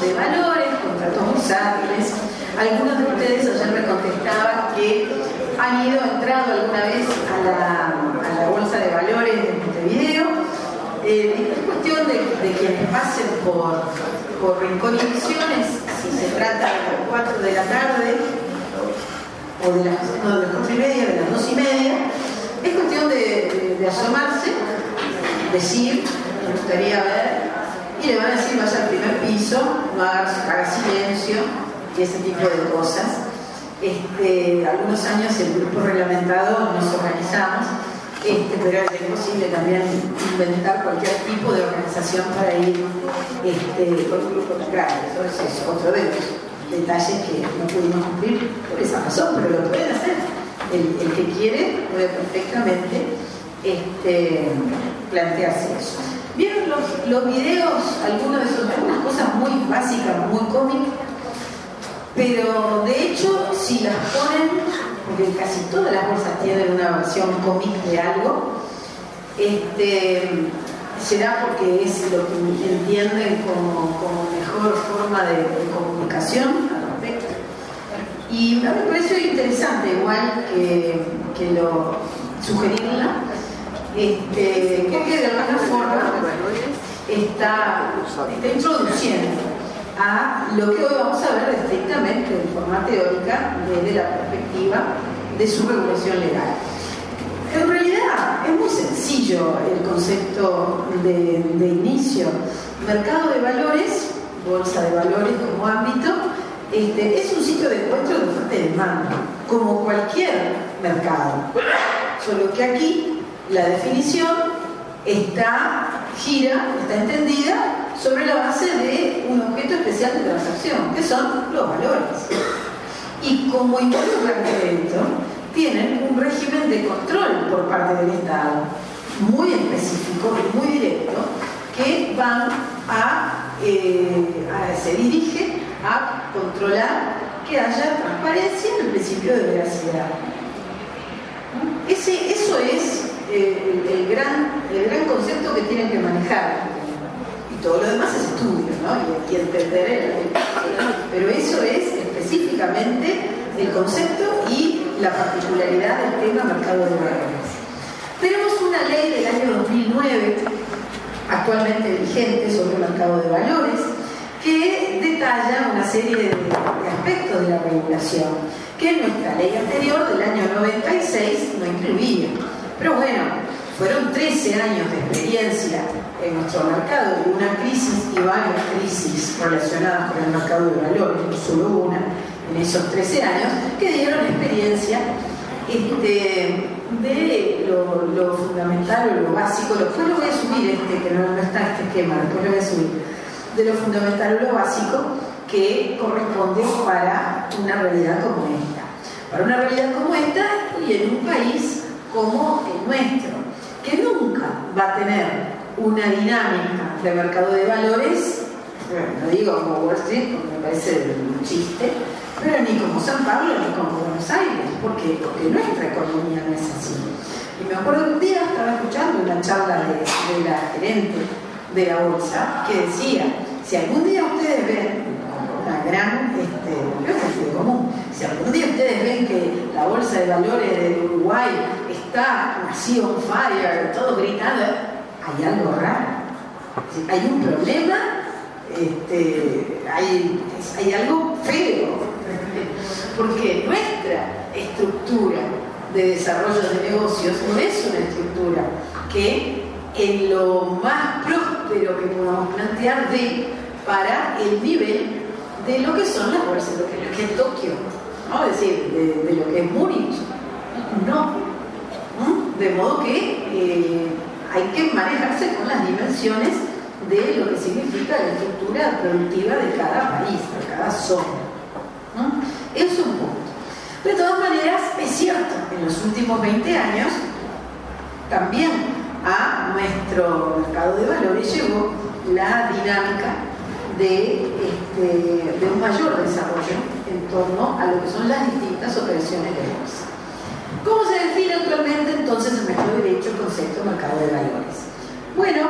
de valores, contratos bursátiles. Algunos de ustedes ayer me contestaban que han ido, entrado alguna vez a la, a la bolsa de valores de Montevideo. Eh, es cuestión de, de quienes pasen por, por Rincón si se trata de las 4 de la tarde o de las, no, de las 4 y media, de las 2 y media, es cuestión de, de asomarse, decir, me gustaría ver, le van a decir, vaya al primer piso, no haga, silencio y ese tipo de cosas. Este, algunos años el grupo reglamentado nos organizamos, este, pero es imposible también inventar cualquier tipo de organización para ir este, con un grupo tan grande. Eso es otro de los detalles que no pudimos cumplir por esa razón, pero lo pueden hacer. El, el que quiere puede perfectamente este, plantearse eso. ¿Vieron los, los videos? Algunos de esos, algunas cosas muy básicas, muy cómicas, pero de hecho, si las ponen, porque casi todas las bolsas tienen una versión cómic de algo, este, será porque es lo que entienden como, como mejor forma de, comunicación al respecto. Y a mí me pareció interesante, igual que, que lo sugerirla, este, porque de alguna forma está, introduciendo a lo que hoy vamos a ver estrictamente de forma teórica desde la perspectiva de su regulación legal. En realidad es muy sencillo el concepto de, de inicio. Mercado de valores, bolsa de valores como ámbito, este, es un sitio de encuentro de oferta y demanda, como cualquier mercado. Solo que aquí la definición está, gira, está entendida sobre la base de un objeto especial de transacción, que son los valores. Y como involucran crédito, tienen un régimen de control por parte del Estado, muy específico y muy directo, que van a, eh, se dirige a controlar que haya transparencia en el principio de veracidad. Ese, eso es eh, el, gran, el gran concepto que tienen que manejar. Y todo lo demás es estudio, ¿no? Y, y entender el, Pero eso es específicamente el concepto y la particularidad del tema mercado de valores. Tenemos una ley del año 2009, actualmente vigente, sobre el mercado de valores, que detalla una serie de aspectos de la regulación que nuestra ley anterior del año 96 no incluía. Pero bueno, fueron 13 años de experiencia en nuestro mercado, una crisis y varias crisis relacionadas con el mercado de valores, solo una, en esos 13 años, que dieron experiencia este, de lo, lo, fundamental o lo básico, después lo voy a subir este, que no, no está este esquema, después lo voy a subir, de lo fundamental o lo básico que corresponde para una realidad como esta. Para una realidad como esta y en un país como el nuestro, que nunca va a tener una dinámica de mercado de valores, no digo como Wall Street, porque me parece un chiste, pero ni como San Pablo ni como Buenos Aires, porque, porque nuestra economía no es así. Y me acuerdo que un día estaba escuchando una charla de, la gerente de la bolsa que decía, si algún día ustedes ven una gran, este, común, si algún día ustedes ven que la bolsa de valores de Uruguay está on fire, todo gritando, hay algo raro. Hay un problema, este, hay, hay algo feo, porque nuestra estructura de desarrollo de negocios no es una estructura que en lo más próspero que podamos plantear de para el nivel de lo que son las bolsas, de lo que, es Tokio, ¿no? es decir, de, de, lo que es Múnich. No. De modo que eh, hay que manejarse con las dimensiones de lo que significa la estructura productiva de cada país, de cada zona. ¿no? Eso es un punto. De todas maneras, es cierto, en los últimos 20 años también a nuestro mercado de valores llegó la dinámica de, este, de, un mayor desarrollo en torno a lo que son las distintas operaciones de bolsa. ¿Cómo se define actualmente entonces en nuestro derecho el concepto de mercado de valores? Bueno,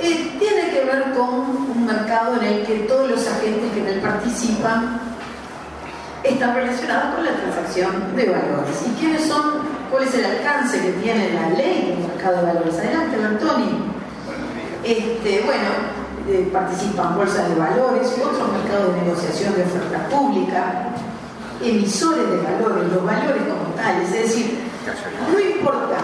eh, tiene que ver con un mercado en el que todos los agentes él participan están relacionadas con la transacción de valores. ¿Y quiénes son? ¿Cuál es el alcance que tiene la ley del mercado de valores? Adelante, Antoni. Este, bueno, eh, participan bolsas de valores, otros mercados de negociación de oferta pública, emisores de valores, los valores como tales. Es decir, no importa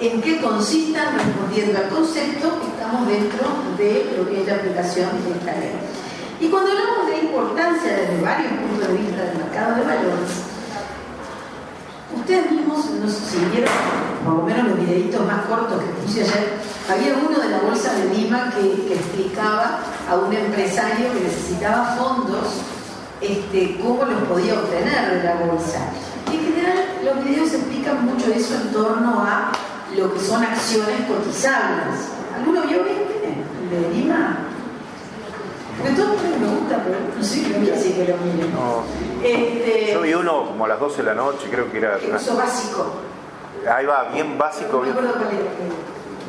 en qué consistan, respondiendo al concepto, estamos dentro de lo que es la aplicación de esta ley. Y cuando hablamos de importancia desde varios puntos de vista del mercado de valores, ustedes mismos, no sé si vieron, por lo menos los videitos más cortos que puse ayer, había uno de la Bolsa de Lima que, explicaba a un empresario que necesitaba fondos, este, cómo los podía obtener de la bolsa. Y en general los videos explican mucho eso en torno a lo que son acciones cotizables. ¿Alguno vio este? ¿De Lima? Porque todo el me gusta, pero no sé qué que lo miren. No. Este, Yo vi uno como a las 12 de la noche, creo que era. Eso básico. Ahí va, bien básico. No me acuerdo cuál era.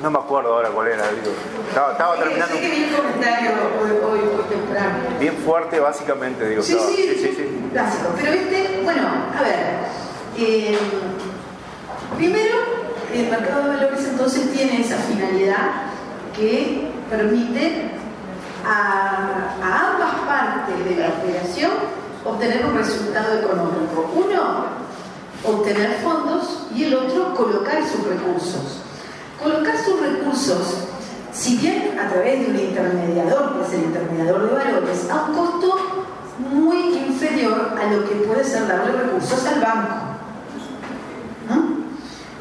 No me acuerdo ahora cuál era, digo. Estaba, estaba terminando. Vi el comentario hoy, hoy, hoy, temprano. Bien fuerte, básicamente, digo. Sí, sí, sí, sí, sí. Pero este, bueno, a ver. Eh, primero, el mercado de valores entonces tiene esa finalidad que permite a, ambas partes de la operación obtener un resultado económico. Uno, obtener fondos y el otro, colocar sus recursos. Colocar sus recursos, si bien a través de un intermediador, que es el intermediador de valores, a un costo muy inferior a lo que puede ser darle recursos al banco.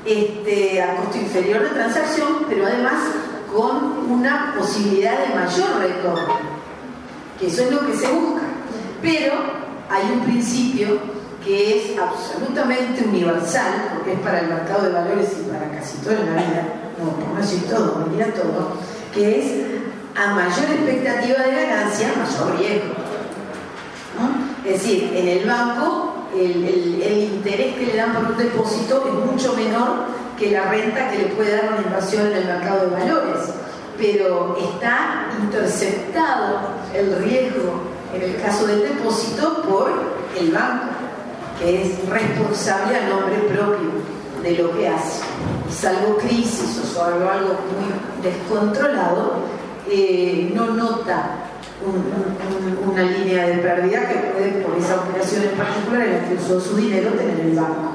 Este, a costo inferior de transacción, pero además con una posibilidad de mayor retorno, que eso es lo que se busca. Pero hay un principio que es absolutamente universal, porque es para el mercado de valores y para casi toda la vida, no, por todo, mira todo, que es a mayor expectativa de ganancia, mayor riesgo. Es decir, en el banco el, el interés que le dan por un depósito es mucho menor que la renta que le puede dar una inversión en el mercado de valores, pero está interceptado el riesgo en el caso del depósito por el banco, que es responsable a nombre propio de lo que hace. salvo crisis o salvo algo muy descontrolado, eh, no nota una línea de pérdida que puede, por esa operación en particular en la que usó su dinero, tener el banco.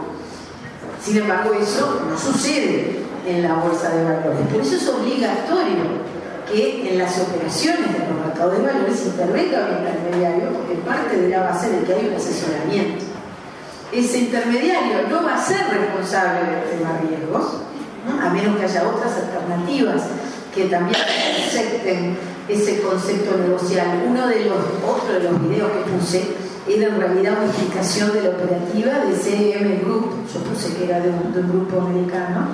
Sin embargo, eso no sucede en la bolsa de valores. Por eso es obligatorio que en las operaciones de los mercados de valores intervenga un intermediario, porque parte de la base de que hay un asesoramiento. Ese intermediario no va a ser responsable de temas riesgos, a menos que haya otras alternativas que también acepten ese concepto negocial. Uno de los otros de los videos que puse era en realidad una explicación de la operativa de CM Group, yo puse que era de un, grupo americano,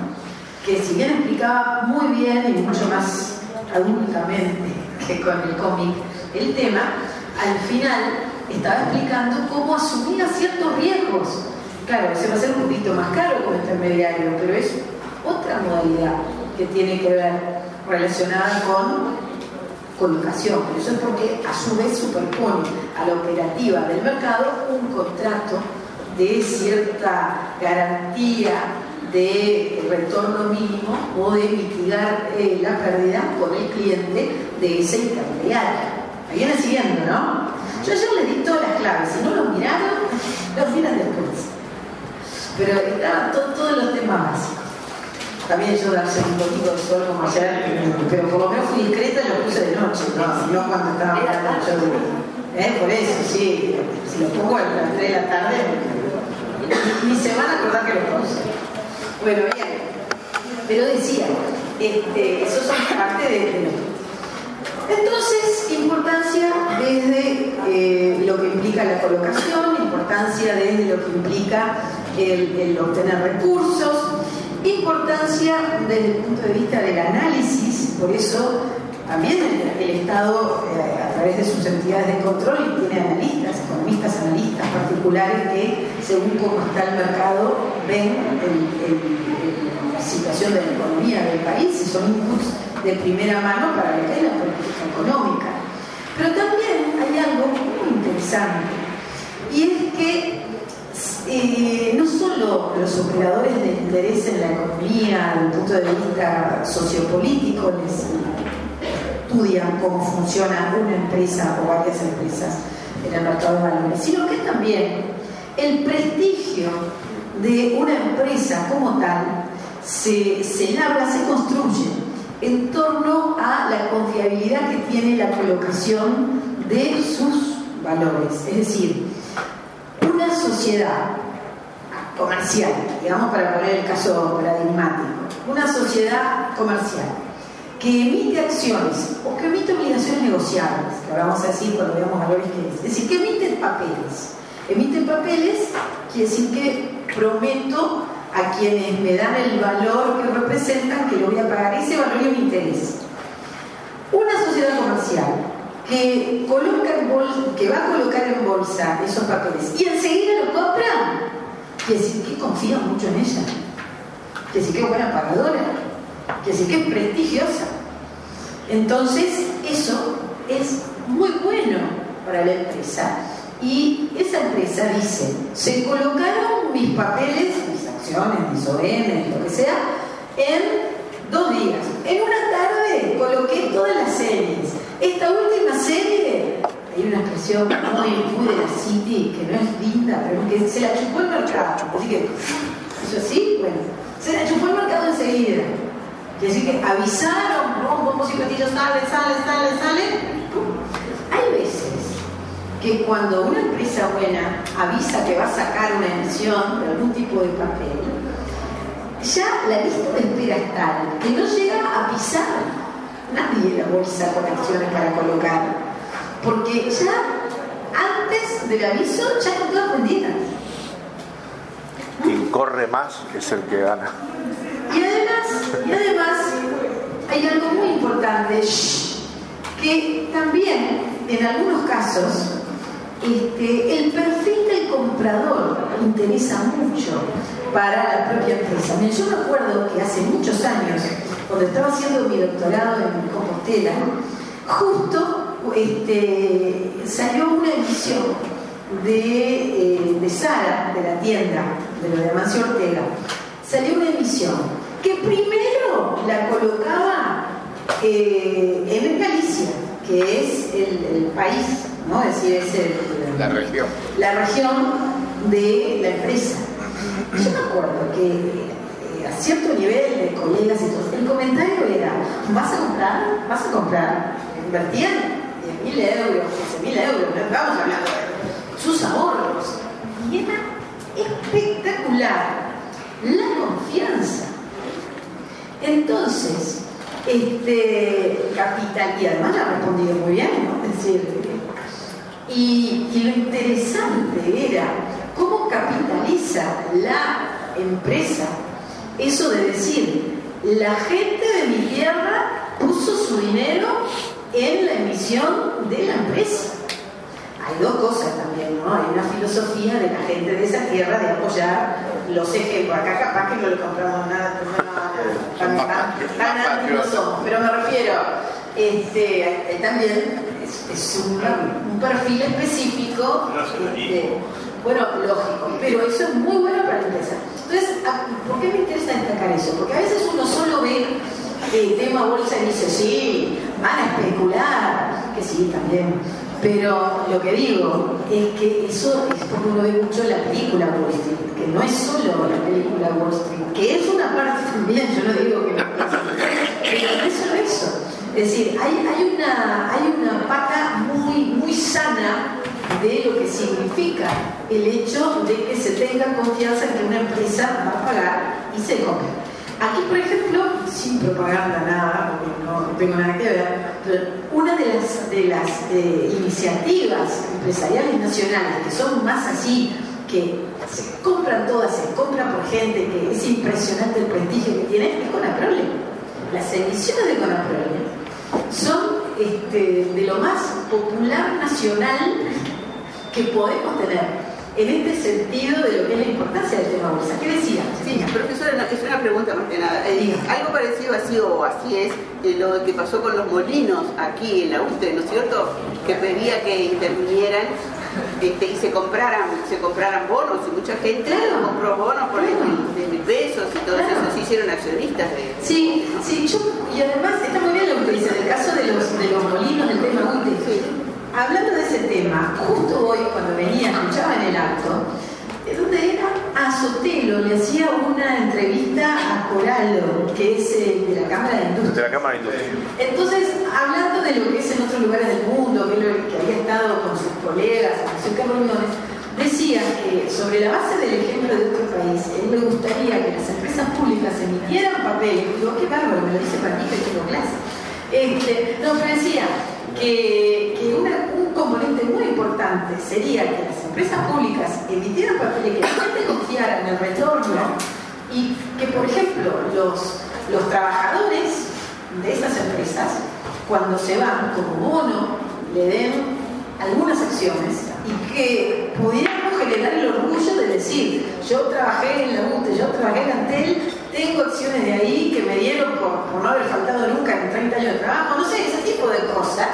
que si bien explicaba muy bien y mucho más adultamente que con el cómic el tema, al final estaba explicando cómo asumía ciertos riesgos. Claro, se va a hacer un poquito más caro como intermediario, pero es otra modalidad que tiene que ver relacionada con colocación, pero eso es porque a su vez superpone a la operativa del mercado un contrato de cierta garantía de retorno mínimo o de mitigar eh, la pérdida con el cliente de ese intermediario. Me viene siguiendo, ¿no? Yo ayer les di todas las claves, si no los miraron, los miran después. Pero estaban todos los temas básicos. También yo darse un poquito de sol como ayer, pero por lo menos fui discreta y lo puse de noche, no, cuando estaba yo de ¿Eh? Por eso, sí, si lo pongo a las 3 de la tarde, ni se van a acordar que lo puse. Bueno, bien, pero decía, este, eso son parte de, de entonces, importancia desde eh, lo que implica la colocación, importancia desde lo que implica el obtener recursos, Importancia desde el punto de vista del análisis, por eso también el, Estado, eh, a través de sus entidades de control, tiene analistas, economistas, analistas particulares que, según cómo está el mercado, ven la situación de la economía del país y son inputs de primera mano para lo que la política económica. Pero también hay algo interesante. Y es que eh, no solo los operadores de interés en la economía, desde el punto de vista sociopolítico, les estudian cómo funciona una empresa o varias empresas en el mercado de valores, sino que también el prestigio de una empresa como tal se, se labra, se construye en torno a la confiabilidad que tiene la colocación de sus valores. Es decir, una sociedad comercial, digamos para poner el caso paradigmático, una sociedad comercial que emite acciones o que emite obligaciones negociables, que vamos a decir cuando veamos valores que es, es decir, que emite papeles. Emite papeles quiere decir que prometo a quienes me dan el valor que representan que lo voy a pagar ese valor y un interés. Una sociedad comercial que, coloca que va a colocar en bolsa esos papeles y enseguida lo compran, quiere decir que confía mucho en ella, quiere decir que es buena pagadora, quiere decir que es prestigiosa. Entonces, eso es muy bueno para la empresa. Y esa empresa dice, se colocaron mis papeles, mis acciones, mis ON, lo que sea, en dos días. En una tarde coloqué todas las series. Esta última serie, hay una expresión muy, muy de la City que no es linda, pero que se la chupó el mercado. Así que, ¿eso sí? Bueno, se la chupó el mercado enseguida. Quiere decir que avisaron, ¿no? bombos y platillos, sale, sale, sale, sale. Hay veces que cuando una empresa buena avisa que va a sacar una emisión de algún tipo de papel, ya la lista de espera es tal que no llega a pisar nadie la bolsa con acciones para colocar, porque ya antes del aviso ya están todas vendidas. Quien corre más es el que gana. Y además, y además hay algo muy importante, que también en algunos casos este, el perfil del comprador interesa mucho para la propia empresa. Yo me acuerdo que hace muchos años, cuando estaba haciendo mi doctorado en Compostela, justo este, salió una edición de, eh, de Sara, de la tienda, de lo de Amancio Ortega, salió una edición que primero la colocaba eh, en Galicia, que es el país ¿no? Es decir, es la región. La región de la empresa. Yo me acuerdo que eh, a cierto nivel de colegas y todo, el comentario era, ¿vas a comprar? ¿Vas a comprar? Invertían 10.000 euros, 15.000 euros, vamos hablando de sus ahorros. Y era espectacular la confianza. Entonces, este capital, y además ha respondido muy bien, ¿no? Es decir, y, lo interesante era cómo capitaliza la empresa eso de decir, la gente de mi tierra puso su dinero en la emisión de la empresa. Hay dos cosas también, ¿no? Hay una filosofía de la gente de esa tierra de apoyar los ejemplos. Acá capaz que no le compramos nada, tan, tan, no somos, pero me refiero, este, también es, un, perfil específico. Este, bueno, lógico, pero eso es muy bueno para la empresa. Entonces, ¿por qué me interesa destacar eso? Porque a veces uno solo ve el tema bolsa y dice, sí, van a especular, que sí, también. Pero lo que digo es que eso es porque uno ve mucho la película Wall Street, que no es solo la película Wall Street, que es una parte también, yo no digo que no, pero no es eso. Es decir, hay, hay, una, hay una pata muy, muy sana de lo que significa el hecho de que se tenga confianza en que una empresa va a pagar y se compre. Aquí, por ejemplo, sin propaganda nada, porque no tengo nada que ver, pero una de las, de las eh, iniciativas empresariales nacionales que son más así, que se compran todas, se compran por gente, que es impresionante el prestigio que tiene, es Conaprole. Las emisiones de Conaprole son este, de lo más popular nacional que podemos tener. en este sentido de lo que es la importancia del tema bolsa. ¿Qué decía? Sí, profesora, es una pregunta más que nada. Eh, algo parecido así o así es eh, lo que pasó con los molinos aquí en la UTE, ¿no es cierto? Que pedía que intervinieran este, y se compraran, se compraran bonos y mucha gente compró bonos por 10 mil pesos y todo eso, se hicieron accionistas de... Sí, sí, yo, y además está muy bien lo que dice, en el caso de los, de los molinos del tema UTE, hablando de ese tema, justo hoy cuando venía, escuchaba en el acto, donde era a Sotelo, le hacía una que es eh, de la Cámara de Industria. De la Cámara de Industria. Entonces, hablando de lo que es en otros lugares del mundo, que, que había estado con sus colegas, en sus reuniones, decía que sobre la base del ejemplo de otro país, él le gustaría que las empresas públicas emitieran papel, digo, qué bárbaro, me lo dice para mí que tengo clase. Este, no, pero decía, que, un componente muy importante sería que las empresas públicas emitieran papeles que la gente confiara en el retorno y que, por ejemplo, los, los trabajadores de esas empresas, cuando se van como bono, le den algunas acciones y que pudiéramos generar el orgullo de decir, yo trabajé en la UTE, yo trabajé en Antel, tengo acciones de ahí que me dieron por, no haber faltado nunca en 30 años de trabajo, no sé, ese tipo de cosas.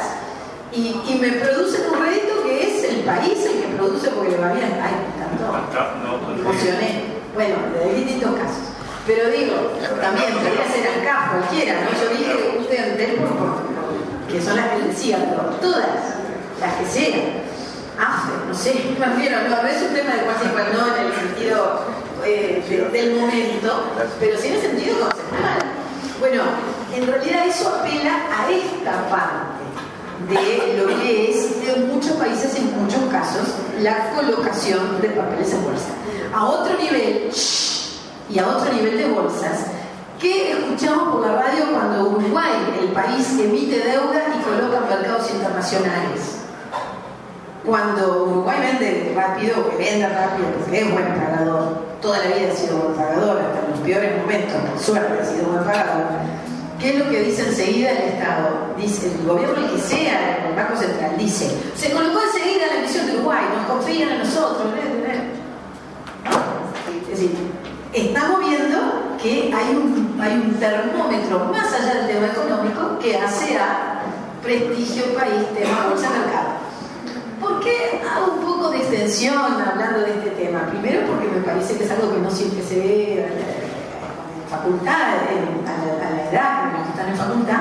Y, me producen un rédito que es el país el que produce porque le va bien. Ay, tanto emocioné. Bueno, de distintos casos. Pero digo, también podría ser acá cualquiera, ¿no? Yo dije usted Antel por, que son las que decía, pero todas, las que sean. AFE, no sé, me refiero, no, no es un tema de cuasi igual, no en el sentido eh, del momento, pero sí en el sentido conceptual. Bueno, en realidad eso apela a esta parte de lo que es en muchos países, en muchos casos, la colocación de papeles en bolsa. A otro nivel, y a otro nivel de bolsas, que escuchamos por la radio cuando Uruguay, el país, emite deuda y coloca mercados internacionales cuando Uruguay vende rápido, que venda rápido, porque es buen pagador, toda la vida ha sido buen pagador, hasta en los peores momentos, por suerte ha sido buen pagador. ¿Qué es lo que dice enseguida el Estado? Dice, el gobierno que sea, el Banco Central, dice, se colocó enseguida la emisión de Uruguay, nos confían en nosotros. Es decir, estamos viendo que hay un, hay un termómetro más allá del tema económico que hace a prestigio país, tema bolsa mercado. ¿Por qué hago un poco de extensión hablando de este tema? Primero porque me parece que es algo que no siempre se ve en facultad, a, la, edad en la que están en facultad,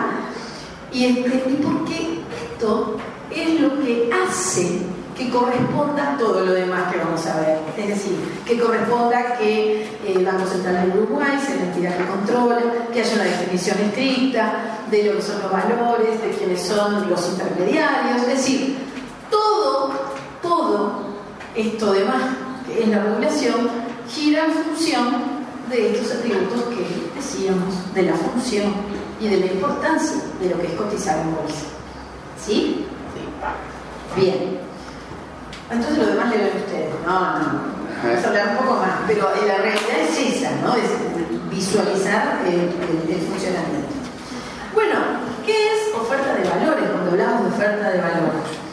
y, este, y porque esto es lo que hace que corresponda todo lo demás que vamos a ver. Es decir, que corresponda que eh, el Banco Central de Uruguay sea la entidad que controla, que haya una definición estricta de lo que son los valores, de quiénes son los intermediarios, es decir, todo, todo esto demás, que es la regulación, gira en función de estos atributos que decíamos, de la función y de la importancia de lo que es cotizar en bolsa. ¿Sí? Sí. Bien. Entonces lo demás le ven ustedes. No, no. Vamos a hablar un poco más. Pero la realidad es esa, ¿no? Es visualizar el funcionamiento. Bueno, ¿qué es oferta de valores cuando hablamos de oferta de valores?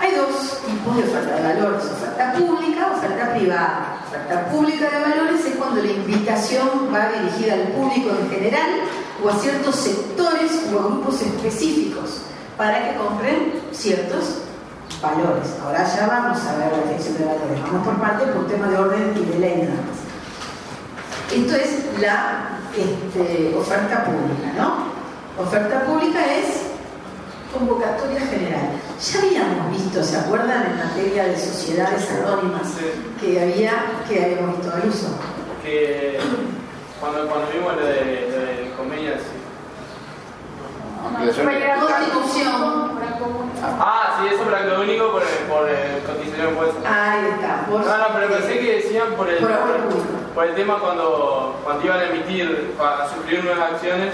Hay dos tipos de oferta de valores, oferta pública, oferta privada. Oferta pública de valores es cuando la invitación va dirigida al público en general o a ciertos sectores o a grupos específicos para que compren ciertos valores. Ahora ya vamos a ver la definición de valores. Vamos por parte por tema de orden y de ley nada más. Esto es la este, oferta pública, ¿no? Oferta pública es convocatoria general. Ya habíamos visto, ¿se acuerdan en materia de sociedades anónimas que había, que habíamos visto al uso? Que cuando, cuando vimos lo, convenio Constitución. Ah, sí, eso por acto único por el, por el cotización puesto. Ahí está. Por, no, no, pero pensé que decían por el, por, el tema cuando, cuando iban a emitir, a suscribir nuevas acciones,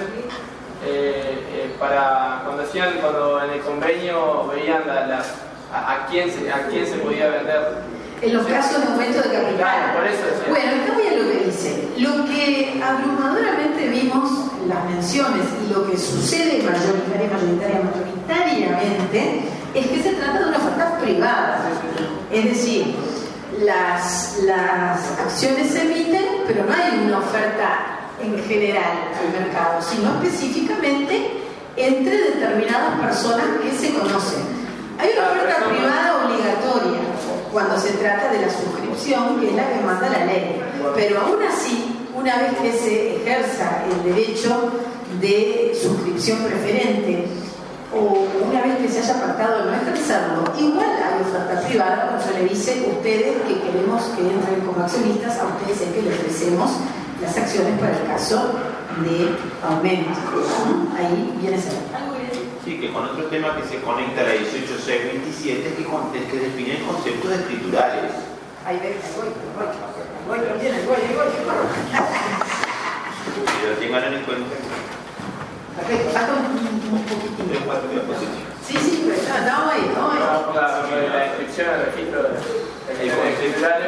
eh, eh, para cuando hacían, cuando en el convenio veían a, quién se, a quién se podía vender. En los casos de aumento de capital. por eso Bueno, está bien lo que dice. Lo que abrumadoramente vimos las menciones y lo que sucede mayoritaria, mayoritaria, mayoritariamente es que se trata de una oferta privada. Es decir, las, las acciones se emiten, pero no hay una oferta en general al mercado, sino específicamente entre determinadas personas que se conocen. Hay una oferta privada obligatoria cuando se trata de la suscripción, que es la que manda la ley, pero aún así, una vez que se ejerza el derecho de suscripción preferente, o una vez que se haya pactado no ejercerlo, igual hay oferta privada cuando se le dice ustedes que queremos que entren como accionistas, a ustedes es que le ofrecemos las acciones para el caso de aumento. Ahí viene a ser. Sí, que con otro tema que se conecta a la 18627 es que, es que define el concepto de escriturales. Ahí ven, voy, voy, lo tengan en. Sí, sí, la, inscripción al registro de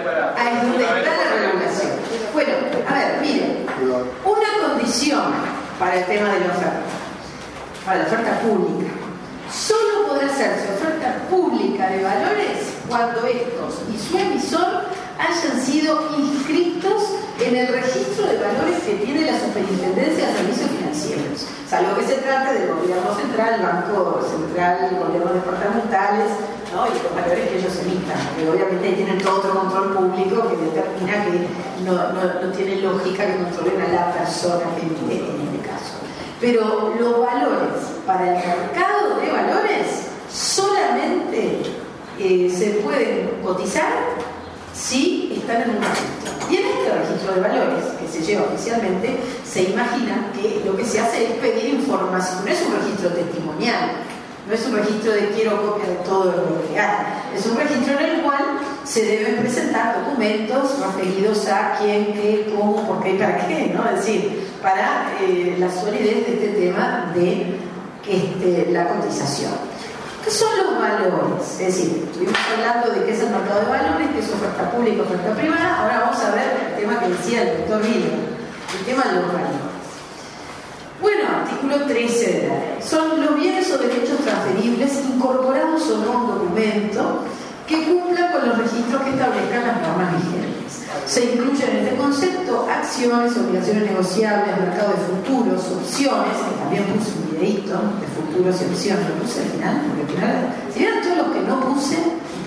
para... Está la regulación. Bueno, a ver, miren, una condición para el tema de la oferta, para la oferta pública, solo podrá hacerse oferta pública de valores cuando estos y su emisor hayan sido inscritos en el registro de valores que tiene la Superintendencia de Servicios Financieros, salvo que se trate del gobierno central, Banco Central, gobiernos departamentales, y los valores que ellos emitan, porque obviamente tienen todo otro control público que determina que no, no, no tiene lógica que controlen a la persona que emite en este caso. Pero los valores para el mercado de valores solamente eh, se pueden cotizar si están en un registro. Y en este registro de valores que se lleva oficialmente, se imagina que lo que se hace es pedir información, no es un registro testimonial, no es un registro de quiero copia de todo lo hay, es un registro en el cual se deben presentar documentos referidos a quién, qué, cómo, por qué y para qué, ¿no? Es decir, para eh, la solidez de este tema de este, la cotización. ¿Qué son los valores? Es decir, estuvimos hablando de qué es el mercado de valores, qué es oferta pública, oferta privada, ahora vamos a ver el tema que decía el doctor Villa, el tema de los valores. Bueno, artículo 13 de la ley. Son los bienes o derechos transferibles incorporados o no a un documento que cumpla con los registros que establezcan las normas vigentes. Se incluyen en este concepto acciones, obligaciones negociables, mercado de futuros, opciones, que también puse un videito de futuros y opciones, lo puse al final, porque al final, si vieron todos los que no puse,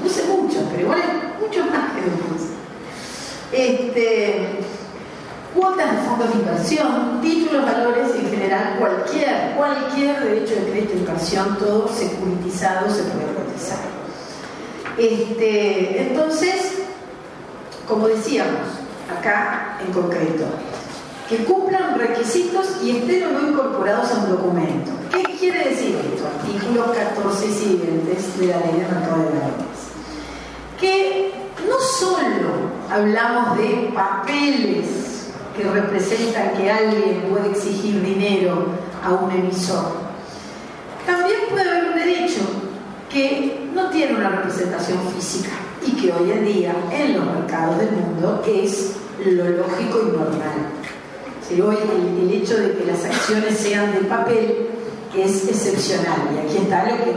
puse muchos, pero igual hay muchos más que no puse. Este, cuotas de fondos de inversión, títulos, valores, en general cualquier, cualquier derecho de crédito de inversión, todo securitizado se puede cotizar. Este, entonces, como decíamos, acá en concreto, que cumplan requisitos y estén o no incorporados a un documento. ¿Qué quiere decir esto? Artículos 14 y siguientes de la ley de mercado de valores. Que no solo hablamos de papeles que representan que alguien puede exigir dinero a un emisor, también puede haber un derecho que tiene una representación física y que hoy en día en los mercados del mundo es lo lógico y normal. Si hoy el, hecho de que las acciones sean de papel es excepcional y aquí está lo que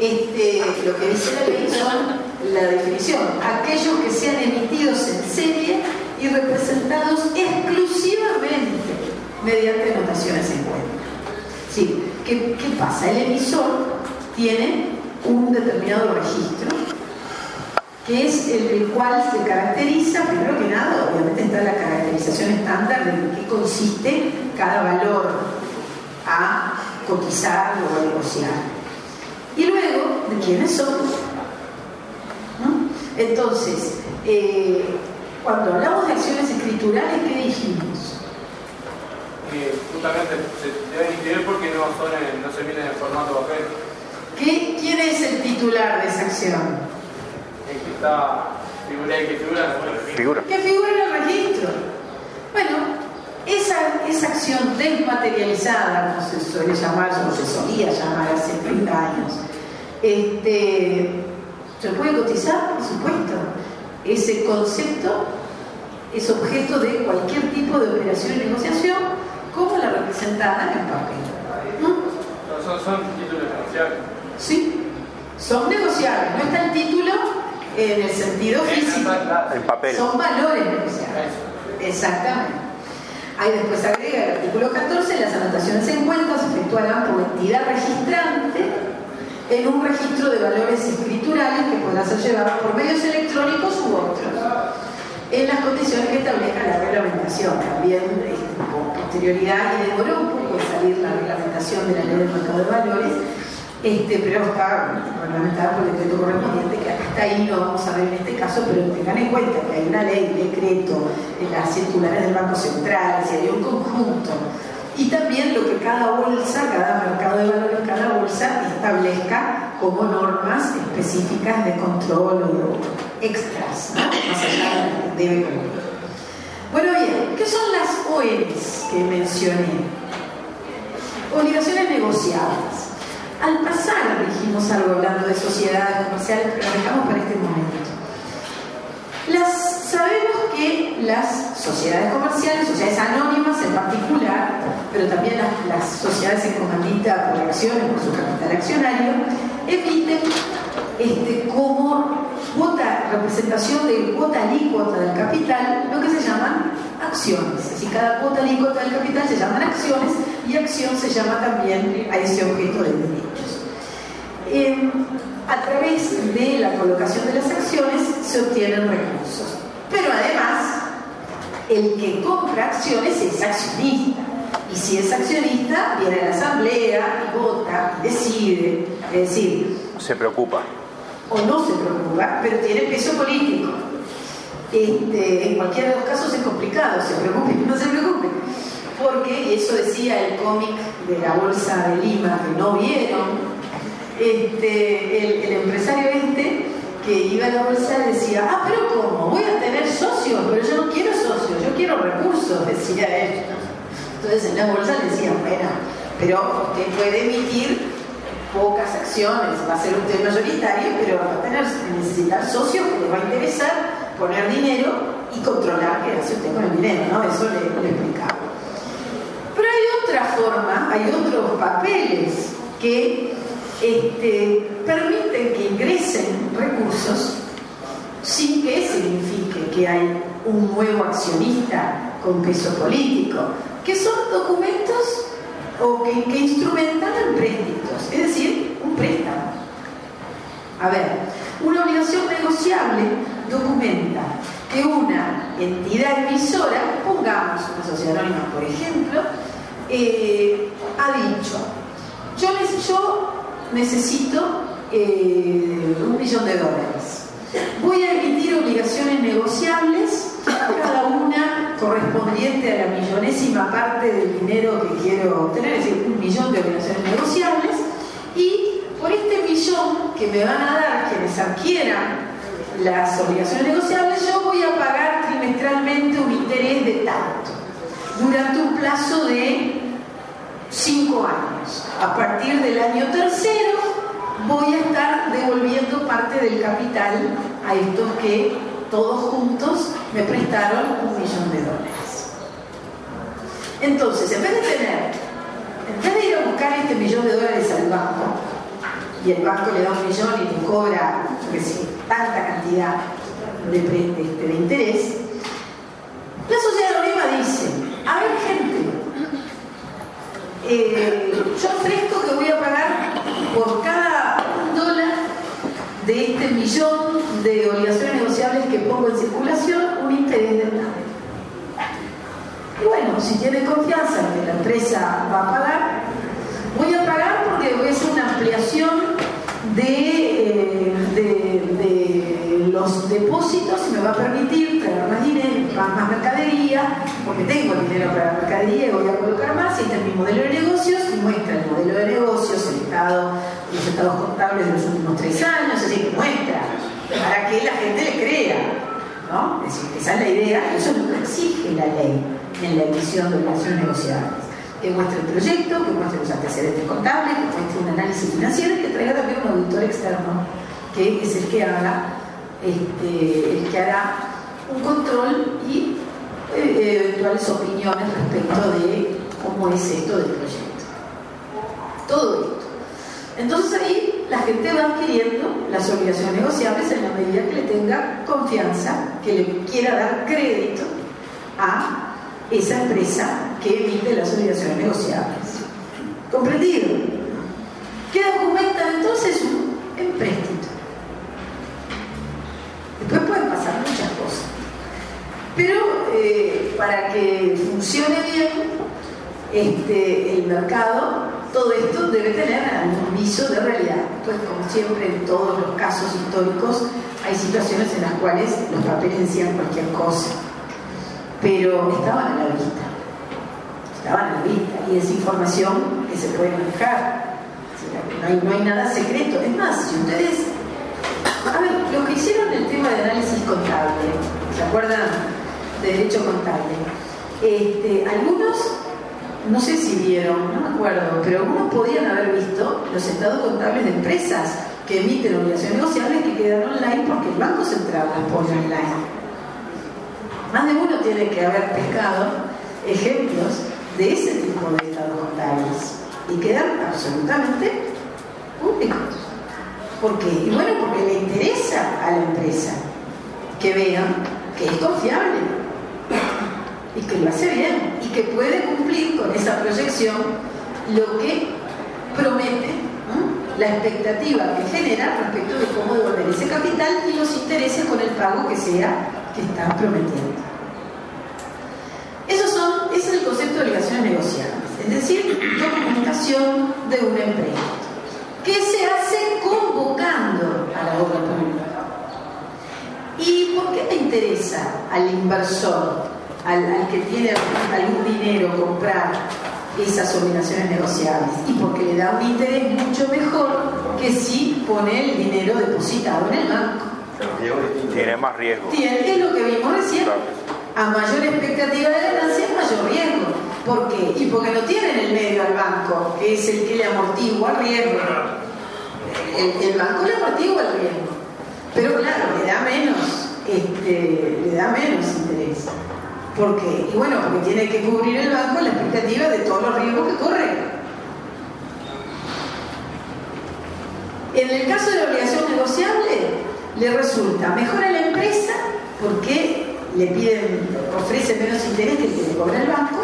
este, lo que dice la ley son la definición, aquellos que sean emitidos en serie y representados exclusivamente mediante notaciones en cuenta. Sí, ¿qué, ¿qué pasa? El emisor tiene un determinado registro que es el, cual se caracteriza, primero que nada, obviamente está la caracterización estándar de qué consiste cada valor a cotizar o a negociar. Y luego, de quiénes son. Entonces, eh, cuando hablamos de acciones escriturales, ¿qué dijimos? Justamente se deben inscribir porque no, son no se vienen en formato papel. ¿Qué, ¿Quién es el titular de esa acción? El que está figura, el que figura, figura. Que figura en el registro. Bueno, esa, esa acción desmaterializada, como se suele llamar, como se solía llamar hace 30 años, este, ¿se puede cotizar? Por supuesto. Ese concepto es objeto de cualquier tipo de operación y negociación como la representada en el papel. ¿No? Son, son títulos financieros. Sí, Son negociables, no está el título en el sentido físico. En papel. Son valores negociables. Exactamente. Ahí después agrega el artículo 14, las anotaciones en cuenta se efectuarán por entidad registrante en un registro de valores escriturales que podrá ser llevado por medios electrónicos u otros en las condiciones que establezca la reglamentación. También este, posterioridad y demoró un poco salir la reglamentación de la ley del mercado de valores, este, pero está reglamentada por el decreto correspondiente, que hasta ahí no vamos a ver en este caso, pero tengan en cuenta que hay una ley, decreto, en las circulares del Banco Central, si hay un conjunto y también lo que cada bolsa, cada mercado de valores, cada bolsa establezca como normas específicas de control o extras, más allá de debe Bueno, bien, ¿qué son las ONs que mencioné? Obligaciones negociables. Al pasar dijimos algo hablando de sociedades comerciales, pero dejamos para este momento. Sabemos que las sociedades comerciales, sociedades anónimas en particular, pero también las, sociedades en comandita por acciones, por su capital accionario, emiten este, como cuota, representación de cuota alícuota del capital, lo que se llaman acciones. Es decir, cada cuota alícuota del capital se llaman acciones y acción se llama también a ese objeto de derechos. Em, a través de la colocación de las acciones se obtienen recursos. Pero además, el que compra acciones es accionista. Y si es accionista, viene a la asamblea y vota, decide, es decir... Se preocupa. O no se preocupa, pero tiene peso político. Este, en cualquiera de los casos es complicado, se preocupe o no se preocupe. Porque eso decía el cómic de la Bolsa de Lima que no vieron, este, el, empresario este que iba a la bolsa decía, ah, pero ¿cómo? Voy a tener socios, pero yo no quiero socios, yo quiero recursos, decía él. Entonces en la bolsa le decían, bueno, pero usted puede emitir pocas acciones, va a ser usted mayoritario, pero va a tener, necesitar socios que le va a interesar poner dinero y controlar qué hace usted con el dinero, ¿no? Eso le, le explicaba. Pero hay otra forma, hay otros papeles que este, permiten que ingresen recursos sin que signifique que hay un nuevo accionista con peso político, que son documentos o que, que instrumentan empréstitos, es decir, un préstamo. A ver, una obligación negociable documenta que una entidad emisora, pongamos una sociedad anónima por ejemplo, eh, ha dicho, yo, yo necesito eh, un millón de dólares. Voy a emitir obligaciones negociables, cada una correspondiente a la millonésima parte del dinero que quiero obtener, es decir, un millón de obligaciones negociables, y por este millón que me van a dar quienes adquieran las obligaciones negociables, yo voy a pagar trimestralmente un interés de tanto, durante un plazo de cinco años. A partir del año tercero voy a estar devolviendo parte del capital a estos que todos juntos me prestaron un millón de dólares. Entonces, en vez de tener, en vez de ir a buscar este millón de dólares al banco, y el banco le da un millón y te cobra, tanta cantidad de, de, de interés, la sociedad anónima dice, a ver gente, eh, yo ofrezco que voy a pagar por cada dólar de este millón de obligaciones negociables que pongo en circulación un interés de nada. Y bueno, si tiene confianza en que la empresa va a pagar, voy a pagar porque voy a hacer una ampliación de, eh, los depósitos y me va a permitir traer más dinero, más, mercadería, porque tengo dinero para la mercadería y voy a colocar más, y este es mi modelo de negocios, y muestra el modelo de negocios, el estado, los estados contables de los últimos tres años, es decir, muestra, para que la gente le crea. ¿no? Es decir, esa es la idea, eso es lo que exige la ley en la emisión de obligaciones negociables que muestre el proyecto, que muestre los antecedentes contables, que muestre un análisis financiero y que traiga también un auditor externo, que es el que haga, este, el que hará un control y eventuales opiniones respecto de cómo es esto del proyecto. Todo esto. Entonces ahí la gente va adquiriendo las obligaciones negociables en la medida que le tenga confianza, que le quiera dar crédito a esa empresa que emite las obligaciones negociables. ¿Comprendido? ¿Qué documenta entonces un empréstito? Después pueden pasar muchas cosas. Pero eh, para que funcione bien este, el mercado, todo esto debe tener algún viso de realidad. Pues como siempre en todos los casos históricos hay situaciones en las cuales los papeles decían cualquier cosa, pero estaban a la vista, estaban a la vista y es información que se puede manejar. no, hay, no hay nada secreto. Es más, si ustedes, a ver, lo que hicieron el tema de análisis contable, ¿se acuerdan de derecho contable? Este, algunos no sé si vieron, no me acuerdo, pero algunos podían haber visto los estados contables de empresas que emiten obligaciones negociables que quedan online porque el Banco Central las pone online. Más de uno tiene que haber pescado ejemplos de ese tipo de estados contables y quedan absolutamente públicos. ¿Por qué? Y bueno, porque le interesa a la empresa que vean que es confiable y que lo hace bien y que puede cumplir con esa proyección lo que promete, la expectativa que genera respecto de cómo devolver ese capital y los intereses con el pago que sea que está prometiendo. Esos son, ese es el concepto de obligaciones negociables, es decir, documentación de una empresa que se hace convocando a la obra pública. ¿Y por qué le interesa al inversor al, que tiene algún dinero comprar esas obligaciones negociables y porque le da un interés mucho mejor que si pone el dinero depositado en el banco. Tiene más riesgo. Tiene, es lo que vimos recién. A mayor expectativa de ganancia, mayor riesgo. ¿Por qué? Y porque no tiene en el medio al banco, que es el que le amortigua el riesgo. El, el banco le amortigua el riesgo. Pero claro, le da menos, este, le da menos interés. ¿Por qué? Y bueno, porque tiene que cubrir el banco la expectativa de todos los riesgos que corre. En el caso de la obligación negociable, le resulta mejor a la empresa porque le piden, ofrece menos interés que el que le cobra el banco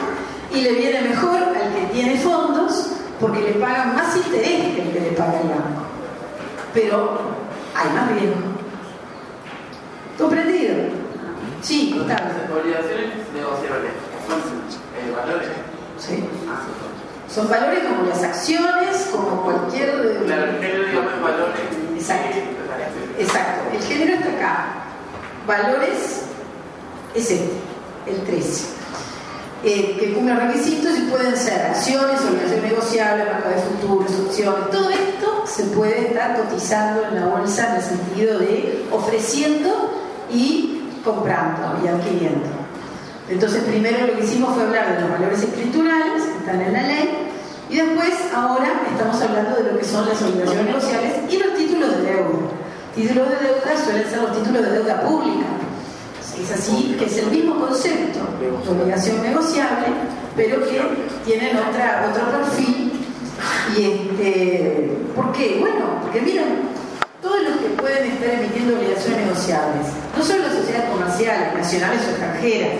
y le viene mejor al que tiene fondos porque le pagan más interés que el que le paga el banco. Pero hay más riesgo. ¿Comprendido? Sí, Las Obligaciones negociables son eh, valores. Sí. Son valores como las acciones, como cualquier. Claro, el género, digamos, valores. Exacto. Exacto. El género está acá. Valores es este, el 13. Eh, que cumplen requisitos y pueden ser acciones, obligaciones negociables, marca de futuros, opciones. Todo esto se puede estar cotizando en la bolsa en el sentido de ofreciendo y comprando y adquiriendo. Entonces primero lo que hicimos fue hablar de los valores escriturales que están en la ley y después ahora estamos hablando de lo que son las obligaciones negociables y los títulos de deuda. Títulos de deuda suelen ser los títulos de deuda pública. Es así que es el mismo concepto obligación negociable, pero que tienen otra, otro perfil. Y este, ¿Por qué? Bueno, porque miren, todos los que pueden estar emitiendo obligaciones negociables, no solo las sociedades comerciales, nacionales o extranjeras,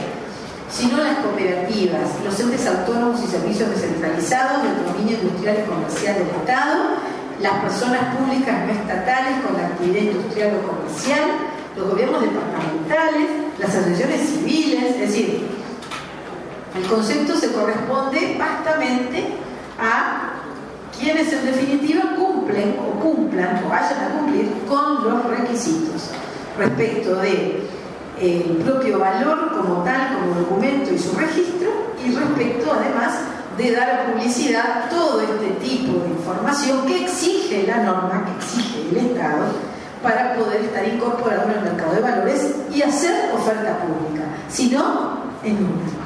sino las cooperativas, los entes autónomos y servicios descentralizados del dominio industrial y comercial del Estado, las personas públicas no estatales con actividad industrial o comercial, los gobiernos departamentales, las asociaciones civiles, es decir, el concepto se corresponde vastamente a quienes en definitiva cumplen o cumplan o vayan a cumplir con los requisitos respecto de eh, propio valor como tal, como documento y su registro, y respecto además de dar a publicidad todo este tipo de información que exige la norma, que exige el Estado, para poder estar incorporado en el mercado de valores y hacer oferta pública, si no, en una.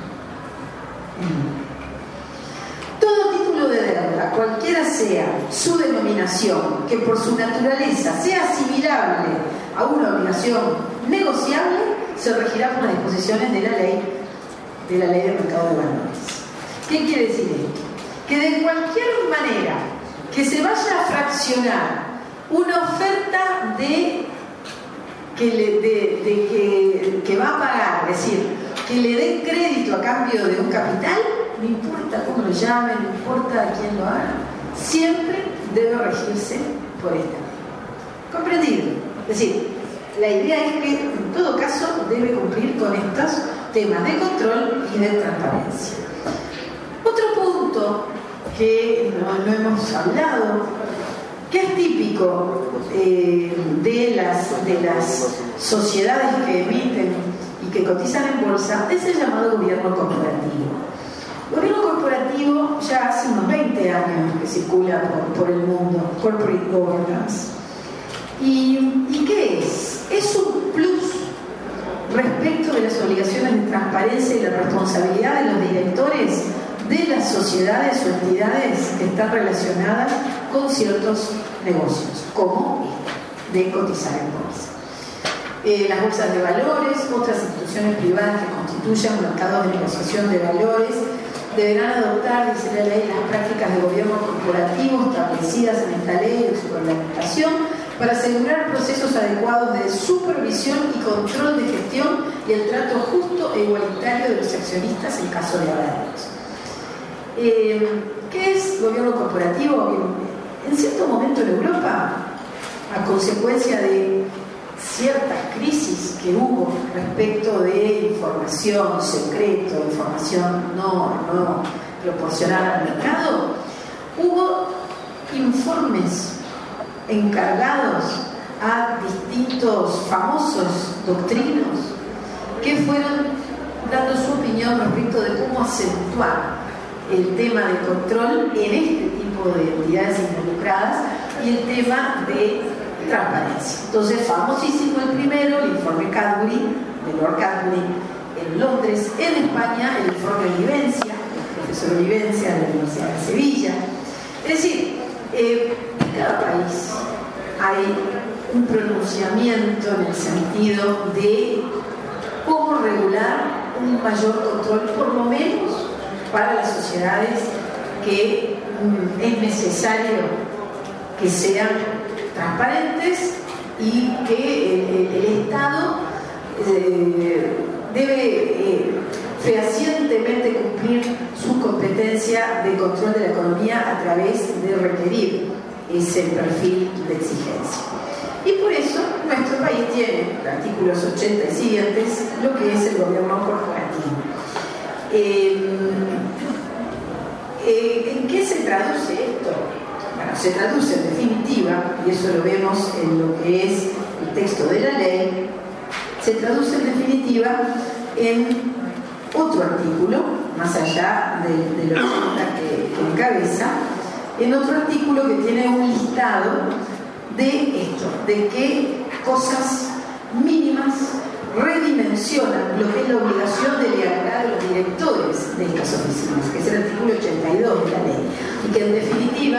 De deuda, cualquiera sea su denominación, que por su naturaleza sea asimilable a una obligación negociable, se regirá por las disposiciones de la ley, de la ley de mercado de valores. ¿Qué quiere decir esto? Que de cualquier manera que se vaya a fraccionar una oferta de que, de, que, va a pagar, es decir, que le den crédito a cambio de un capital, no importa cómo lo llamen, no importa quién lo haga, siempre debe regirse por esta. ¿Comprendido? Es decir, la idea es que en todo caso debe cumplir con estos temas de control y de transparencia. Otro punto que no, hemos hablado, que es típico eh, de, las, de las sociedades que emiten y que cotizan en bolsa, es el llamado gobierno corporativo. Gobierno corporativo ya hace unos 20 años que circula por, el mundo, corporate governance. ¿Y, ¿Y qué es? Es un plus respecto de las obligaciones de transparencia y la responsabilidad de los directores de las sociedades o entidades que están relacionadas con ciertos negocios, como de cotizar en bolsa. Eh, las bolsas de valores, otras instituciones privadas que constituyan mercados de negociación de valores, deberán adoptar, dice la ley, las prácticas de gobierno corporativo establecidas en esta ley de su reglamentación para asegurar procesos adecuados de supervisión y control de gestión y el trato justo e igualitario de los accionistas en caso de haberlos. Eh, ¿Qué es gobierno corporativo? En cierto momento en Europa, a consecuencia de ciertas crisis que hubo respecto de información secreto, información no, no proporcionada al mercado, hubo informes encargados a distintos famosos doctrinos que fueron dando su opinión respecto de cómo acentuar el tema de control en este tipo de entidades involucradas y el tema de transparencia. Entonces, famosísimo el primero, el informe Cadbury, de Lord Cadbury, en Londres, en España, el informe Vivencia, el profesor Vivencia de la Universidad de Sevilla. Es decir, eh, en cada país hay un pronunciamiento en el sentido de cómo regular un mayor control, por lo menos para las sociedades que mm, es necesario que sean transparentes y que el, Estado eh, debe eh, fehacientemente cumplir su competencia de control de la economía a través de requerir ese perfil de exigencia. Y por eso nuestro país tiene, en artículos 80 y siguientes, lo que es el gobierno corporativo. Eh, ¿En qué se traduce esto? Bueno, se traduce en definitiva, y eso lo vemos en lo que es el texto de la ley, se traduce en definitiva en otro artículo, más allá de, lo que, encabeza, en otro artículo que tiene un listado de esto, de qué cosas mínimas redimensionan lo que es la obligación de lealtad de los directores de estas oficinas, que es el artículo 82 de la ley, y que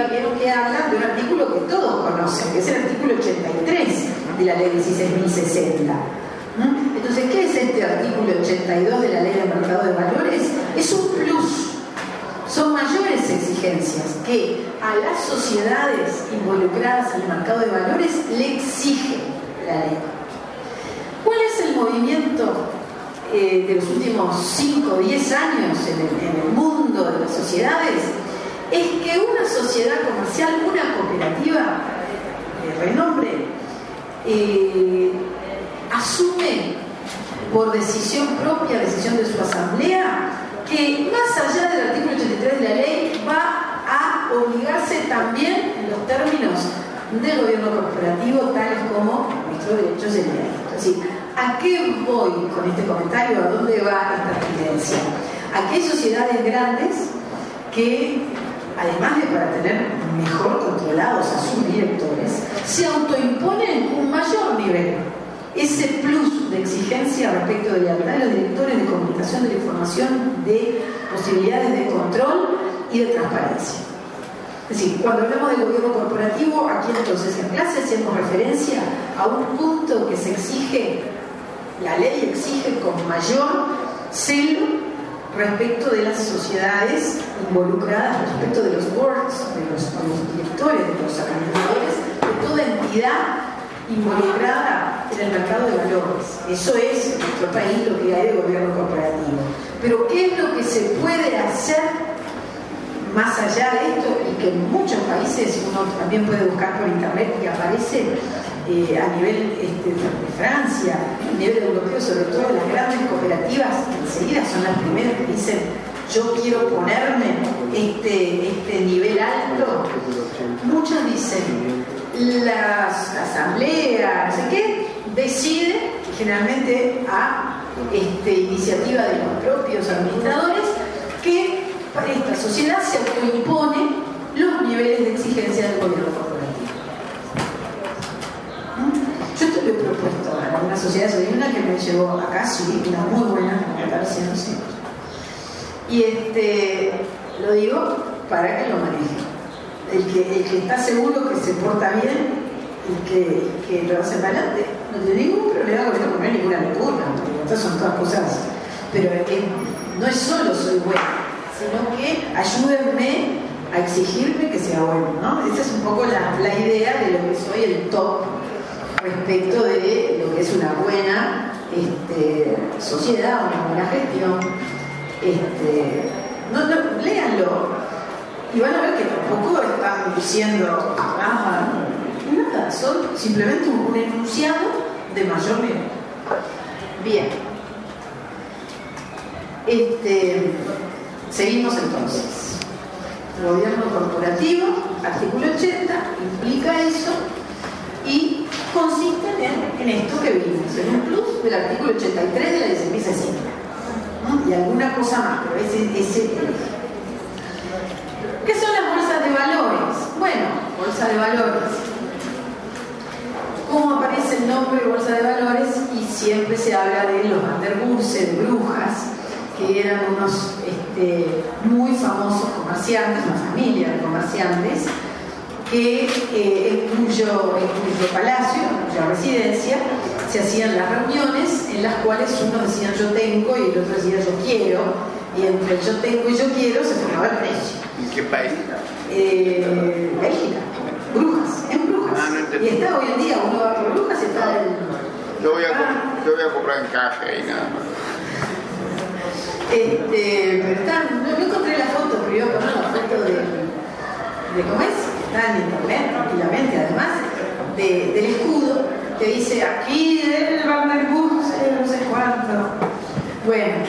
creo que habla de un artículo que todos conocen, que es el artículo 83 de la ley 16.060. ¿Mm? Entonces, ¿qué es este artículo 82 de la ley del mercado de valores? Es un plus. Son mayores exigencias que a las sociedades involucradas en el mercado de valores le exige la ley. ¿Cuál es el movimiento eh, de los últimos 5 o 10 años en el, mundo de las sociedades? Es que una sociedad comercial, una cooperativa de renombre, eh, asume por decisión propia, decisión de su asamblea, que más allá del artículo 83 de la ley va a obligarse también en los términos del gobierno corporativo, tales como nuestros derechos de Es decir, ¿a qué voy con este comentario? ¿A dónde va esta tendencia? A hay sociedades grandes que, además de para tener mejor controlados a sus directores, se autoimponen un mayor nivel. Ese plus de exigencia respecto de la de los directores de comunicación de la información, de posibilidades de control y de transparencia. Es decir, cuando hablamos del gobierno corporativo, aquí entonces en clase hacemos referencia a un punto que se exige, la ley exige con mayor celo respecto de las sociedades involucradas, respecto de los boards, de los, directores, de los administradores, de toda entidad involucrada en el mercado de valores. Eso es en nuestro país lo que hay de gobierno corporativo. Pero ¿qué es lo que se puede hacer más allá de esto y que en muchos países uno también puede buscar por internet que aparece eh, a nivel este, de Francia, a nivel europeo, sobre todo las grandes cooperativas, enseguida son las primeras que dicen yo quiero ponerme este, este nivel alto. Muchos dicen las asambleas, no sé qué, decide generalmente a este, iniciativa de los propios administradores que esta sociedad se autoimpone los niveles de exigencia del gobierno corporativo. Yo esto lo he propuesto a una sociedad una que me llevó acá, sí, una muy buena, me parece, no. Y este, lo digo para que lo manejen el que, el que está seguro que se porta bien y que, que lo hace para adelante, no tiene ningún problema con esto, no hay ninguna locura, estas son todas cosas, pero no es solo soy buena, sino que ayúdenme a exigirme que sea bueno, ¿no? Esa es un poco la, la idea de lo que soy el top respecto de lo que es una buena este, sociedad, una buena gestión. Este, no, no, léanlo, y van a ver que tampoco están diciendo nada, nada, son simplemente un, enunciado de mayor nivel. Bien. Este, seguimos entonces. gobierno corporativo, artículo 80, implica eso y consiste en, en esto que vimos, en un plus del artículo 83 de la disciplina 60. Y alguna cosa más, pero ese, ese ¿Qué son las bolsas de valores? Bueno, bolsa de valores. ¿Cómo aparece el nombre de bolsa de valores? Y siempre se habla de los Vanderburse, de brujas, que eran unos este, muy famosos comerciantes, una familia de comerciantes, que eh, en, cuyo, palacio, en cuya residencia, se hacían las reuniones en las cuales uno decía yo tengo y el otro decía yo quiero, y entre yo tengo y yo quiero se formaba el precio. ¿En qué país? Eh, Bélgica. Brujas, en Brujas. Ah, y está hoy en día, uno va por Brujas y está el... Yo voy, a, yo voy a comprar en caja y nada más. Este, está, no, encontré la foto, pero yo poner la foto de, de cómo es, está en internet tranquilamente, además de, del escudo, que dice aquí el Vanderbus, no sé cuánto. Bueno,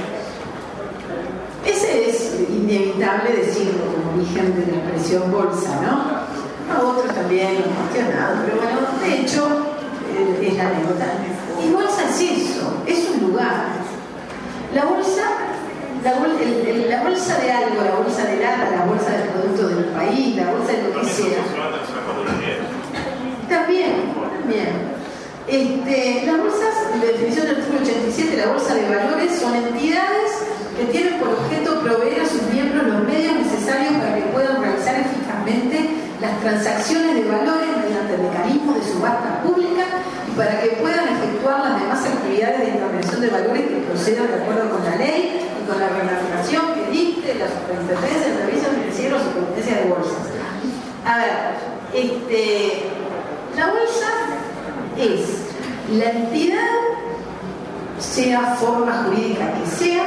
ese es inevitable decirlo como origen de la expresión bolsa, ¿no? A otros también lo han cuestionado, pero bueno, de hecho eh, es la anécdota. Y bolsa es eso, es un lugar. La bolsa, la, bolsa de algo, la bolsa de lata, la bolsa del producto del país, la bolsa de lo que sea. También, también. Este, las bolsas, la definición del artículo 87, la bolsa de valores son entidades que tienen por objeto proveer a sus miembros los medios necesarios para que puedan realizar eficazmente las transacciones de valores mediante mecanismos de subasta pública y para que puedan efectuar las demás actividades de de valores que procedan de acuerdo con la ley y con la reglamentación que dicte la Superintendencia de Servicios Financieros o Superintendencia de Bolsas. A ver, este, la bolsa es la entidad, sea forma jurídica que sea,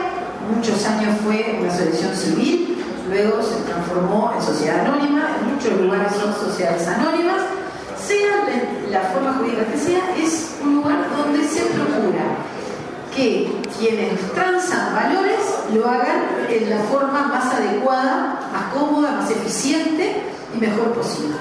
muchos años fue una asociación civil, luego se transformó en sociedad anónima, en muchos lugares son sociedades anónimas, sea la, forma jurídica que sea, es un lugar donde se procura que quienes transan valores lo hagan en la forma más adecuada, más cómoda, más eficiente y mejor posible.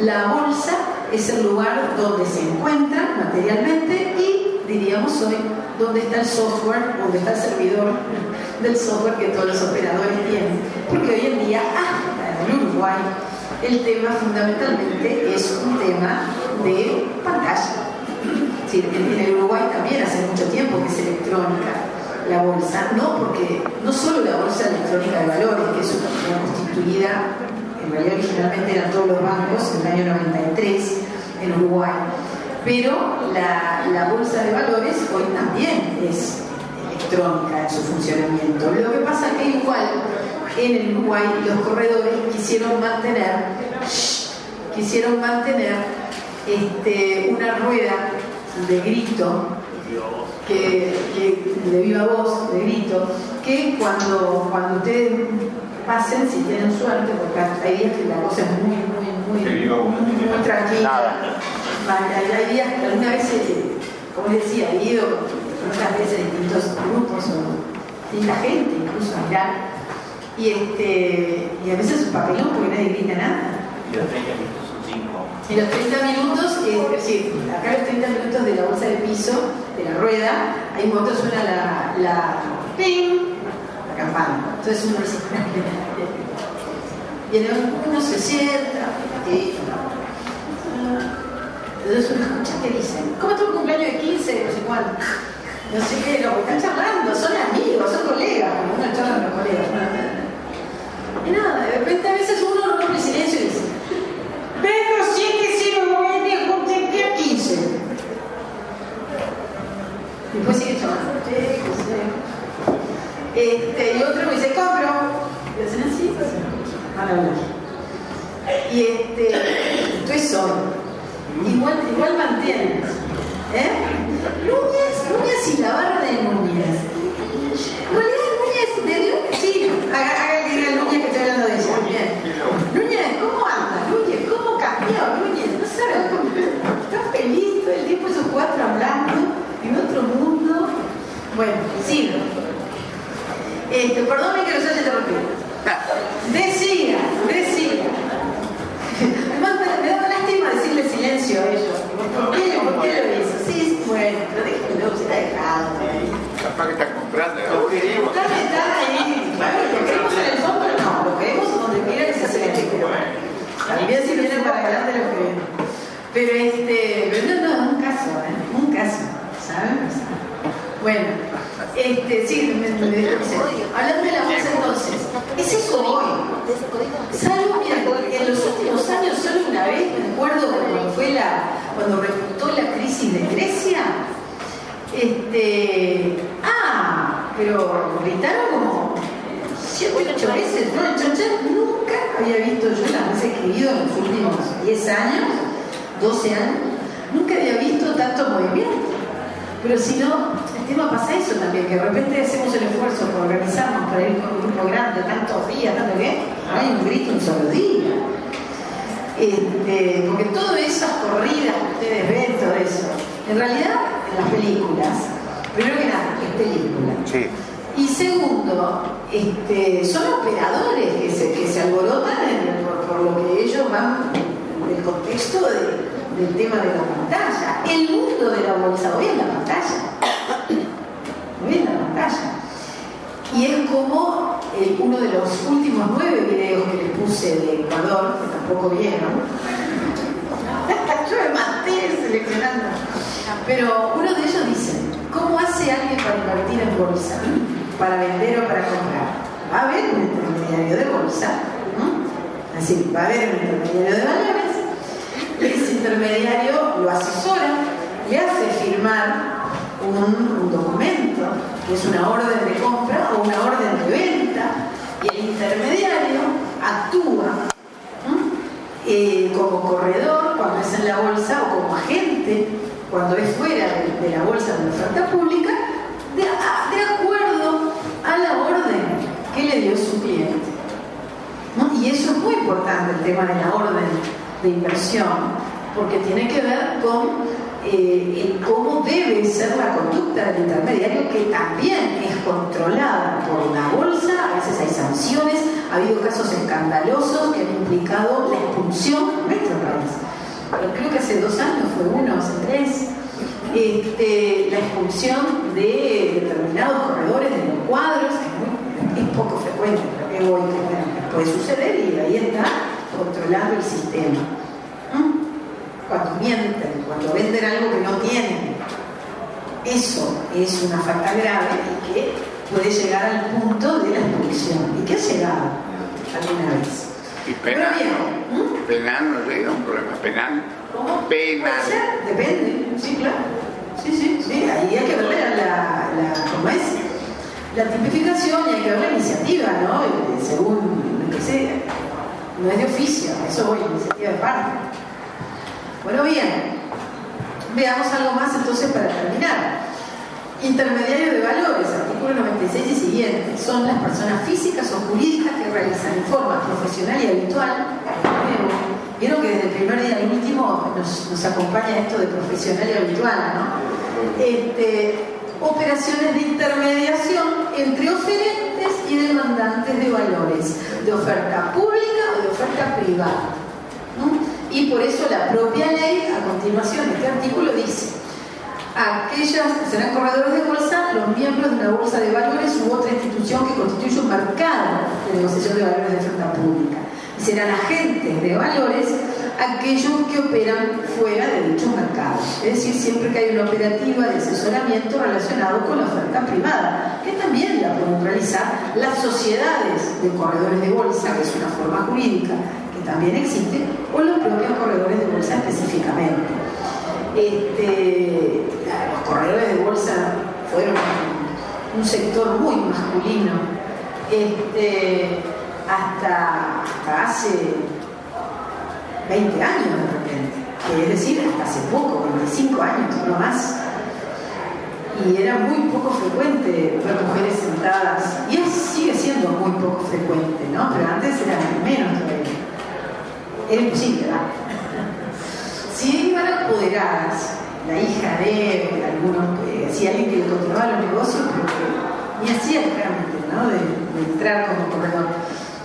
La bolsa es el lugar donde se encuentra materialmente y, diríamos hoy, donde está el software, donde está el servidor del software que todos los operadores tienen. Porque hoy en día, hasta en Uruguay, el tema fundamentalmente es un tema de pantalla. En, el Uruguay también hace mucho tiempo que es electrónica la bolsa, no porque no solo la bolsa electrónica de valores, que es una constituida, en realidad originalmente eran todos los bancos en el año 93 en Uruguay, pero la, bolsa de valores hoy también es electrónica en su funcionamiento. Lo que pasa es que igual en el Uruguay los corredores quisieron mantener, quisieron mantener este, una rueda de grito, que, que, de viva voz, de grito, que cuando, cuando ustedes pasen, si tienen suerte, porque hay días que la cosa es muy, muy, muy, muy, tranquila. Hay días, alguna vez, como les decía, he ido muchas veces en distintos grupos o distinta gente, incluso a mirar, y, este, y a veces es un papelón porque nadie grita nada. Y los 30 minutos son 5. Y los 30 minutos, es decir, acá los 30 minutos de la bolsa de piso, de la rueda, hay un suena la, la ¡ping! la campana. Entonces uno se y uno se sienta y entonces uno escucha que dicen, ¿cómo estuvo el cumpleaños de 15? No sé cuánto. No sé qué, lo están charlando, son amigos, son colegas, como uno charla con los colegas. Y nada, de repente a veces uno rompe silencio y dice, Pedro 709 junte a 15. Y después sigue charlando. Este, y otro me dice, compro. Y hacen así, van a hablar. Y este, estoy solo. Igual, igual mantienes. ¿Eh? Núñez, Núñez y la barra de Núñez. Núñez, Núñez, ¿de dónde? Sí, haga, que diga Núñez que estoy hablando de ella. Bien. Núñez, ¿cómo anda? Núñez, ¿cómo cambió? Núñez, no sabes cómo. Está feliz todo el tiempo esos cuatro hablando en otro mundo. Bueno, sí. Este, perdónenme que los haya interrumpido. Decía, decía. Además, me, da lástima decirle silencio a ellos. ¿Por qué, ¿Por qué lo hizo? Sí, bueno, pero déjenlo, se está dejado. Capaz que está comprando. Lo queremos. Está ahí. Claro, lo queremos en el fondo, no. Lo queremos donde quiera que se acerque. También si vienen para adelante lo queremos. Pero este, pero no, no, un caso, ¿eh? Un caso. ¿Saben? Bueno, este, sí, me, me, hablando de la voz entonces, es eso hoy. Salvo, en los últimos años, solo una vez, me acuerdo cuando fue la, cuando repuntó la crisis de Grecia, este, ah, pero gritaron como siete, ocho veces, ¿no? Yo nunca había visto, yo las veces que he ido en los últimos 10 años, 12 años, nunca había visto tanto movimiento. Pero si no, tema pasa eso también, que de repente hacemos el esfuerzo por organizarnos para ir con un grupo grande, tantos días, tanto que hay un grito un solo día. Este, porque todas esas corridas que ustedes ven, todo eso, en realidad en las películas, primero que nada, es película. Sí. Y segundo, este, son operadores que se, que se alborotan en, por, por, lo que ellos van del contexto de, del tema de la pantalla. El mundo de la bolsa hoy es la pantalla. Hoy es la pantalla. Y es como uno de los últimos nueve videos que les puse de Ecuador, que tampoco vieron. Yo me maté seleccionando. Pero uno de ellos dice, ¿cómo hace alguien para invertir en bolsa? Para vender o para comprar. Va a haber un intermediario de bolsa. ¿no? Así, va a haber un intermediario de valores ese intermediario lo asesora, le hace firmar un, documento, que es una orden de compra o una orden de venta, y el intermediario actúa eh, como corredor cuando es en la bolsa o como agente cuando es fuera de, la bolsa de oferta pública, de, acuerdo a la orden que le dio su cliente. Y eso es muy importante, el tema de la orden de inversión, porque tiene que ver con eh, cómo debe ser la conducta del intermediario, que también es controlada por una bolsa, a veces hay sanciones, ha habido casos escandalosos que han implicado la expulsión en nuestro país. Creo que hace dos años fue uno, hace tres, este, la expulsión de determinados corredores de los cuadros, que es poco frecuente, pero que hoy puede suceder y ahí está controlando el sistema. Cuando mienten, cuando venden algo que no tienen. Eso es una falta grave y que puede llegar al punto de la expulsión. ¿Y qué ha llegado alguna vez? ¿Y penal? ¿no? ¿Penal no llega un problema penal? ¿Cómo? Penal. Depende, sí, claro. Sí, sí, sí. Ahí hay que ver la, la, ¿cómo es? La tipificación y hay que ver la iniciativa, ¿no? Según lo que sea no es de oficio, eso voy, iniciativa de parte. Bueno, bien, veamos algo más entonces para terminar. Intermediario de valores, artículo 96 y siguiente, son las personas físicas o jurídicas que realizan en forma profesional y habitual. Vieron que desde el primer día al último nos, acompaña esto de profesional y habitual, ¿no? Este, operaciones de intermediación entre oferentes y demandantes de valores, de oferta pública o de oferta privada. Y por eso la propia ley, a continuación, este artículo dice, aquellas que serán corredores de bolsa, los miembros de una bolsa de valores u otra institución que constituye un mercado de negociación de valores de oferta pública. Y serán agentes de valores aquellos que operan fuera de dichos mercados. Es decir, siempre que hay una operativa de asesoramiento relacionado con la oferta privada, que también la pueden realizar las sociedades de corredores de bolsa, que es una forma jurídica también existe, o los propios corredores de bolsa específicamente. Este, los corredores de bolsa fueron un sector muy masculino este, hasta, hace 20 años de repente, es decir, hasta hace poco, 25 años, no más. Y era muy poco frecuente ver mujeres sentadas, y sigue siendo muy poco frecuente, ¿no? Pero antes era menos todavía. Era imposible, ¿verdad? Si iban apoderadas, la hija de algunos, eh, si alguien que le controlaba los negocios, pero que ni hacía realmente, ¿no? De, entrar como corredor.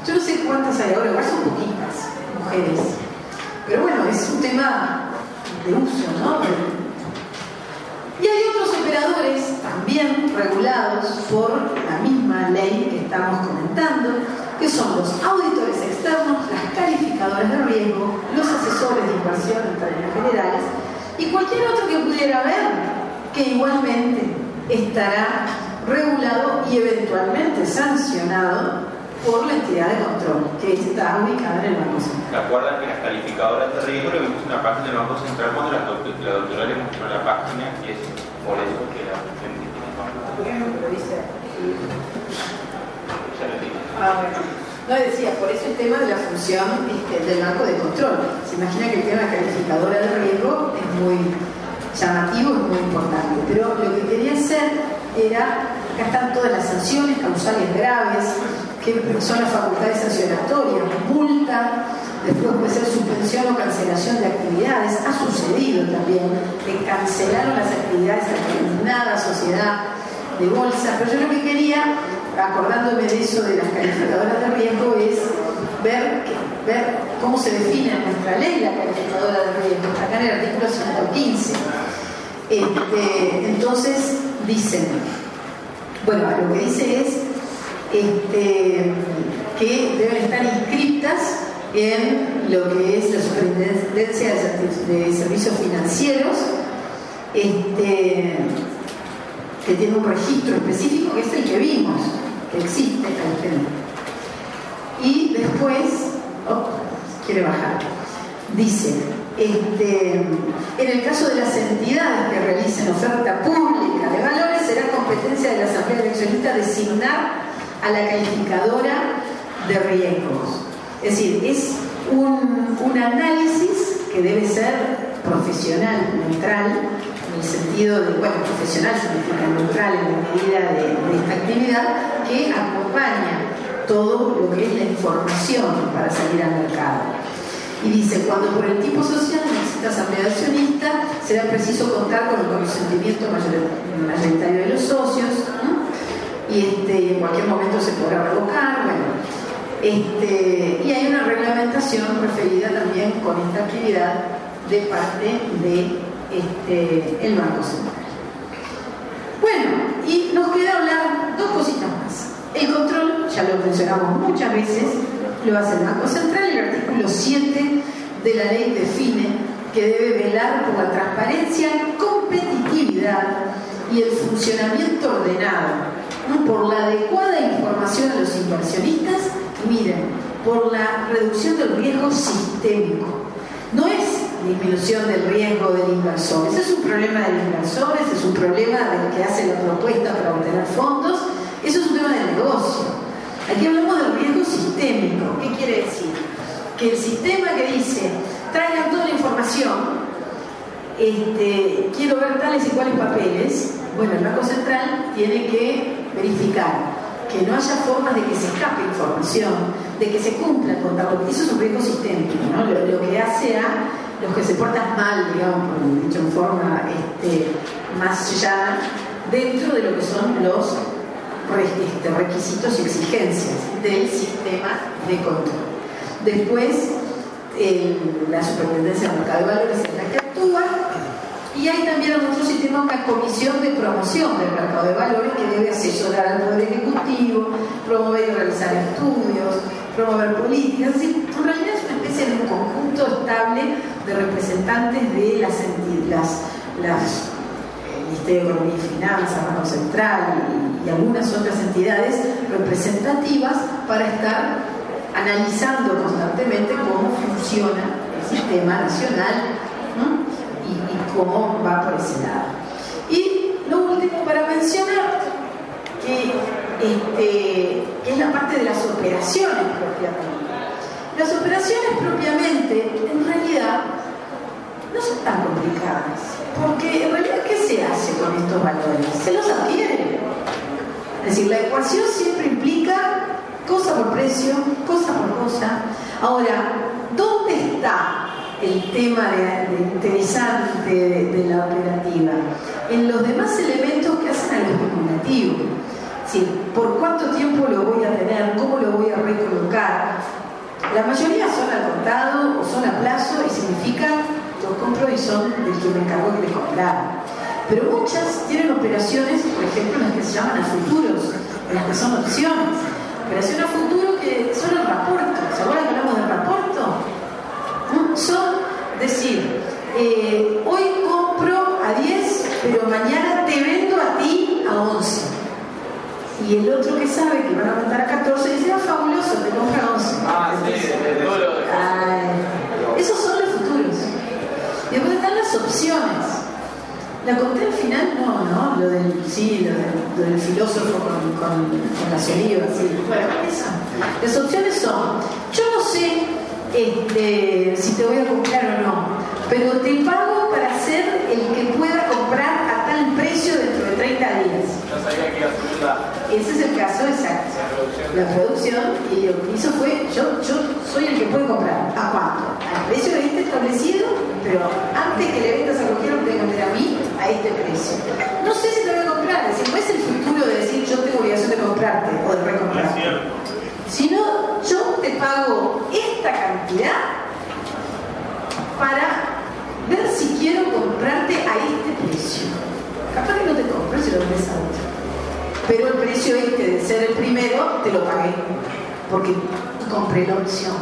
Yo no sé cuántas hay ahora, igual son poquitas mujeres. Pero bueno, es un tema de uso, ¿no? Y hay otros operadores también regulados por la misma ley que estamos comentando, que son los auditores externos, las calificadoras de riesgo, los asesores de inversión en términos generales y cualquier otro que pudiera haber que igualmente estará regulado y eventualmente sancionado por la entidad de control que está ubicada en el Banco Central. ¿Se acuerdan que las calificadoras de riesgo lo vimos en la página del Banco Central cuando la, doctora le mostró la página y es por eso que la Ah. No decía, por eso el tema de la función este, del banco de control. Se imagina que el tema calificadora de riesgo es muy llamativo, es muy importante. Pero lo que quería hacer era, acá están todas las sanciones causales graves, que son las facultades sancionatorias, multa, después puede ser suspensión o cancelación de actividades. Ha sucedido también que cancelaron las actividades a determinada sociedad de bolsa, pero yo lo que quería acordándome de eso de las calificadoras de riesgo, es ver, ver cómo se define en nuestra ley la calificadora de riesgo. Acá en el artículo 115. Este, entonces dicen, bueno, lo que dice es este, que deben estar inscritas en lo que es la superintendencia de servicios financieros, este, que tiene un registro específico que es el que vimos, existe Y después, oh, quiere bajar, dice, este, en el caso de las entidades que realicen oferta pública de valores, será competencia de la Asamblea Eleccionista designar a la calificadora de riesgos. Es decir, es un, un análisis que debe ser profesional, neutral, en el sentido de, bueno, profesional significa neutral en la medida de, esta actividad, que acompaña todo lo que es la información para salir al mercado. Y dice, cuando por el tipo social necesita asamblea accionista, será preciso contar con el consentimiento mayoritario de los socios, y este, en cualquier momento se podrá revocar, bueno, este, y hay una reglamentación referida también con esta actividad de parte de este, el Banco Central. Bueno, y nos queda hablar dos cositas más. El control, ya lo mencionamos muchas veces, lo hace el Banco Central, el artículo 7 de la ley define que debe velar por la transparencia, competitividad y el funcionamiento ordenado, por la adecuada información a los inversionistas y miren, por la reducción del riesgo sistémico. No es disminución del riesgo del inversor. Ese es un problema del inversor, ese es un problema del que hace la propuesta para obtener fondos, eso es un tema del negocio. Aquí hablamos del riesgo sistémico. ¿Qué quiere decir? Que el sistema que dice traigan toda la información este, quiero ver tales y cuales papeles, bueno, el Banco Central tiene que verificar que no haya formas de que se escape información, de que se cumpla con porque eso es un riesgo sistémico, lo, que hace a los que se portan mal, digamos, dicho en forma este, más llana, dentro de lo que son los este, requisitos y exigencias del sistema de control. Después, la superintendencia del mercado de valores es la que actúa y hay también en nuestro sistema una comisión de promoción del mercado de valores que debe asesorar al Poder Ejecutivo, promover y realizar estudios, promover políticas. en realidad es una especie de un conjunto estable de representantes de las entidades, las, el Ministerio de Economía y Finanzas, Banco Central y, algunas otras entidades representativas para estar analizando constantemente cómo funciona el sistema nacional cómo va por ese lado. Y lo último para mencionar, que, este, es la parte de las operaciones propiamente. Las operaciones propiamente, en realidad, no son tan complicadas, porque en realidad, ¿qué se hace con estos valores? Se los adquiere. Es decir, la ecuación siempre implica cosa por precio, cosa por cosa. Ahora, ¿dónde está el tema interesante de, la operativa, en los demás elementos que hacen algo especulativo. Sí, ¿Por cuánto tiempo lo voy a tener? ¿Cómo lo voy a recolocar? La mayoría son al contado o son a plazo y significan los compro y son del que me encargó de comprar. Pero muchas tienen operaciones, por ejemplo, las que se llaman a futuros, las que son opciones. Operación a futuro que son el rapporto. ¿Se acuerdan que hablamos del rapporto? Son decir, eh, hoy compro a 10, pero mañana te vendo a ti a 11. Y el otro que sabe que van a aumentar a 14 dice, ah, fabuloso, te compra a 11. Ah, sí, Esos son los futuros. Y después están las opciones. La conté al final, no, no, lo del, sí, lo del, filósofo con, con, con las olivas, sí. Bueno, esa. Las opciones son, yo no sé este, si te voy a comprar o no, pero te pago para ser el que pueda comprar a tal precio dentro de 30 días. Ese es el caso exacto. La producción, y lo que hizo fue, yo, yo soy el que puede comprar. ¿A cuánto? Al precio de este establecido, pero antes que le vendas a cualquiera me vender a mí a este precio. No sé si te voy a comprar, es decir, no es el futuro de decir yo tengo obligación de comprarte o de recomprarte. Sino yo te pago esta cantidad para ver si quiero comprarte a este precio. Capaz que no te compro si lo vendes a otro. Pero el precio este de ser el primero te lo pagué porque compré la opción.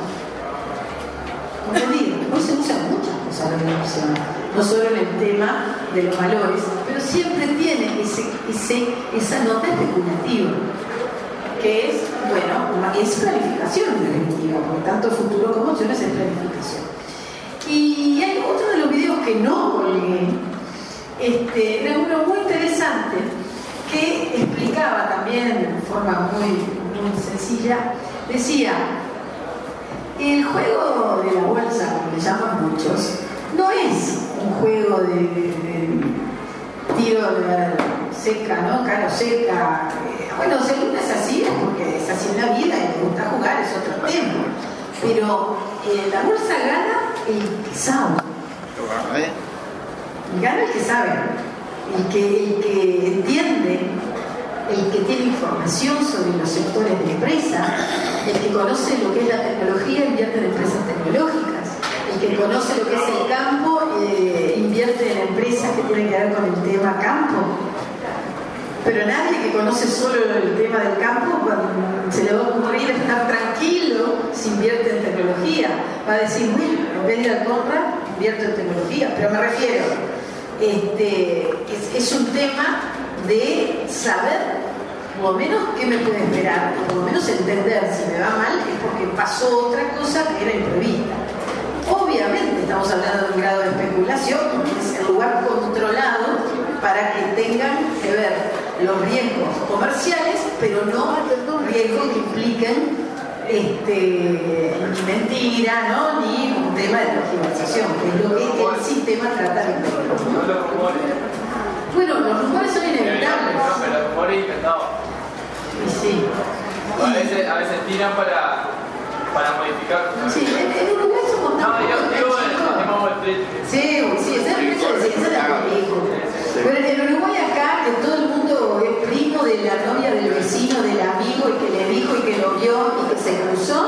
¿Entendido? Hoy se usa muchas cosas de la opción, no solo en el tema de los valores, pero siempre tiene ese, esa nota especulativa que es, bueno, es planificación definitiva, por tanto futuro como opciones es planificación. Y hay otro de los videos que no colgué, este, era uno muy interesante que explicaba también de forma muy, muy sencilla, decía, el juego de la bolsa, como le llaman muchos, no es un juego de, tiro de seca, ¿no? Caro seca, bueno, según es así, es porque es así en la vida y le gusta jugar, es otro tema. Pero eh, la bolsa gana el que sabe. Gana el que sabe, el que, el que entiende, el que tiene información sobre los sectores de empresa, el que conoce lo que es la tecnología, invierte en empresas tecnológicas, el que conoce lo que es el campo, eh, invierte en empresas que tienen que ver con el tema campo pero nadie que conoce solo el tema del campo se le va a ocurrir estar tranquilo si invierte en tecnología. Va a decir, bueno, en vez de ir compra, invierto en tecnología. Pero me refiero, este, es, un tema de saber por lo menos qué me puede esperar, por lo menos entender si me va mal es porque pasó otra cosa que era imprevista. Obviamente estamos hablando de un grado de especulación, es el lugar controlado para que tengan que ver los riesgos comerciales, pero no riesgos que impliquen este, mentira, ¿no? ni un tema de tergiversación, que es lo que el sistema sistema trata de. Bueno, los rumores son inevitables. los rumores inventados. Sí. A veces, a veces tiran para, para modificar. Sí, en, Uruguay somos tan No, yo digo el. Sí, sí, esa es la fecha de. Pero en Uruguay acá, que todo el mundo es primo de la novia del vecino, del amigo, y que le dijo y que lo vio y que se cruzó,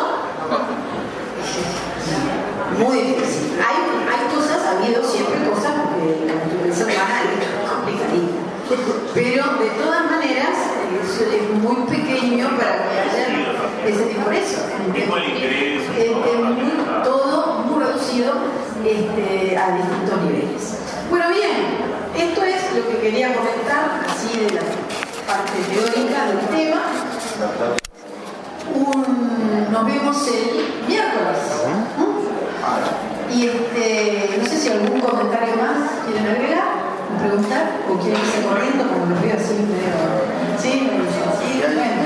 muy difícil. Hay, hay cosas, ha habido siempre cosas, porque la naturaleza humana es complicadita. Pero de todas maneras, es, es muy pequeño para que haya ese tipo de eso. Es- muy- todo muy reducido este, a distintos niveles. Bueno, bien, esto es lo que quería comentar, así de la parte teórica del tema. Un- nos vemos el miércoles. ¿no? Y este, no sé si algún comentario más quieren agregar, preguntar, o quieren irse corriendo, como los veo así medio. ¿Sí? Sí, bueno.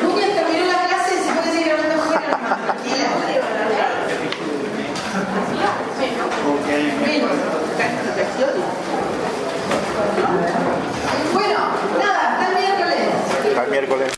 Núñez terminó la clase, se puede seguir hablando fuera, más tranquila. Menos. Bueno, nada, hasta el miércoles. Hasta el miércoles.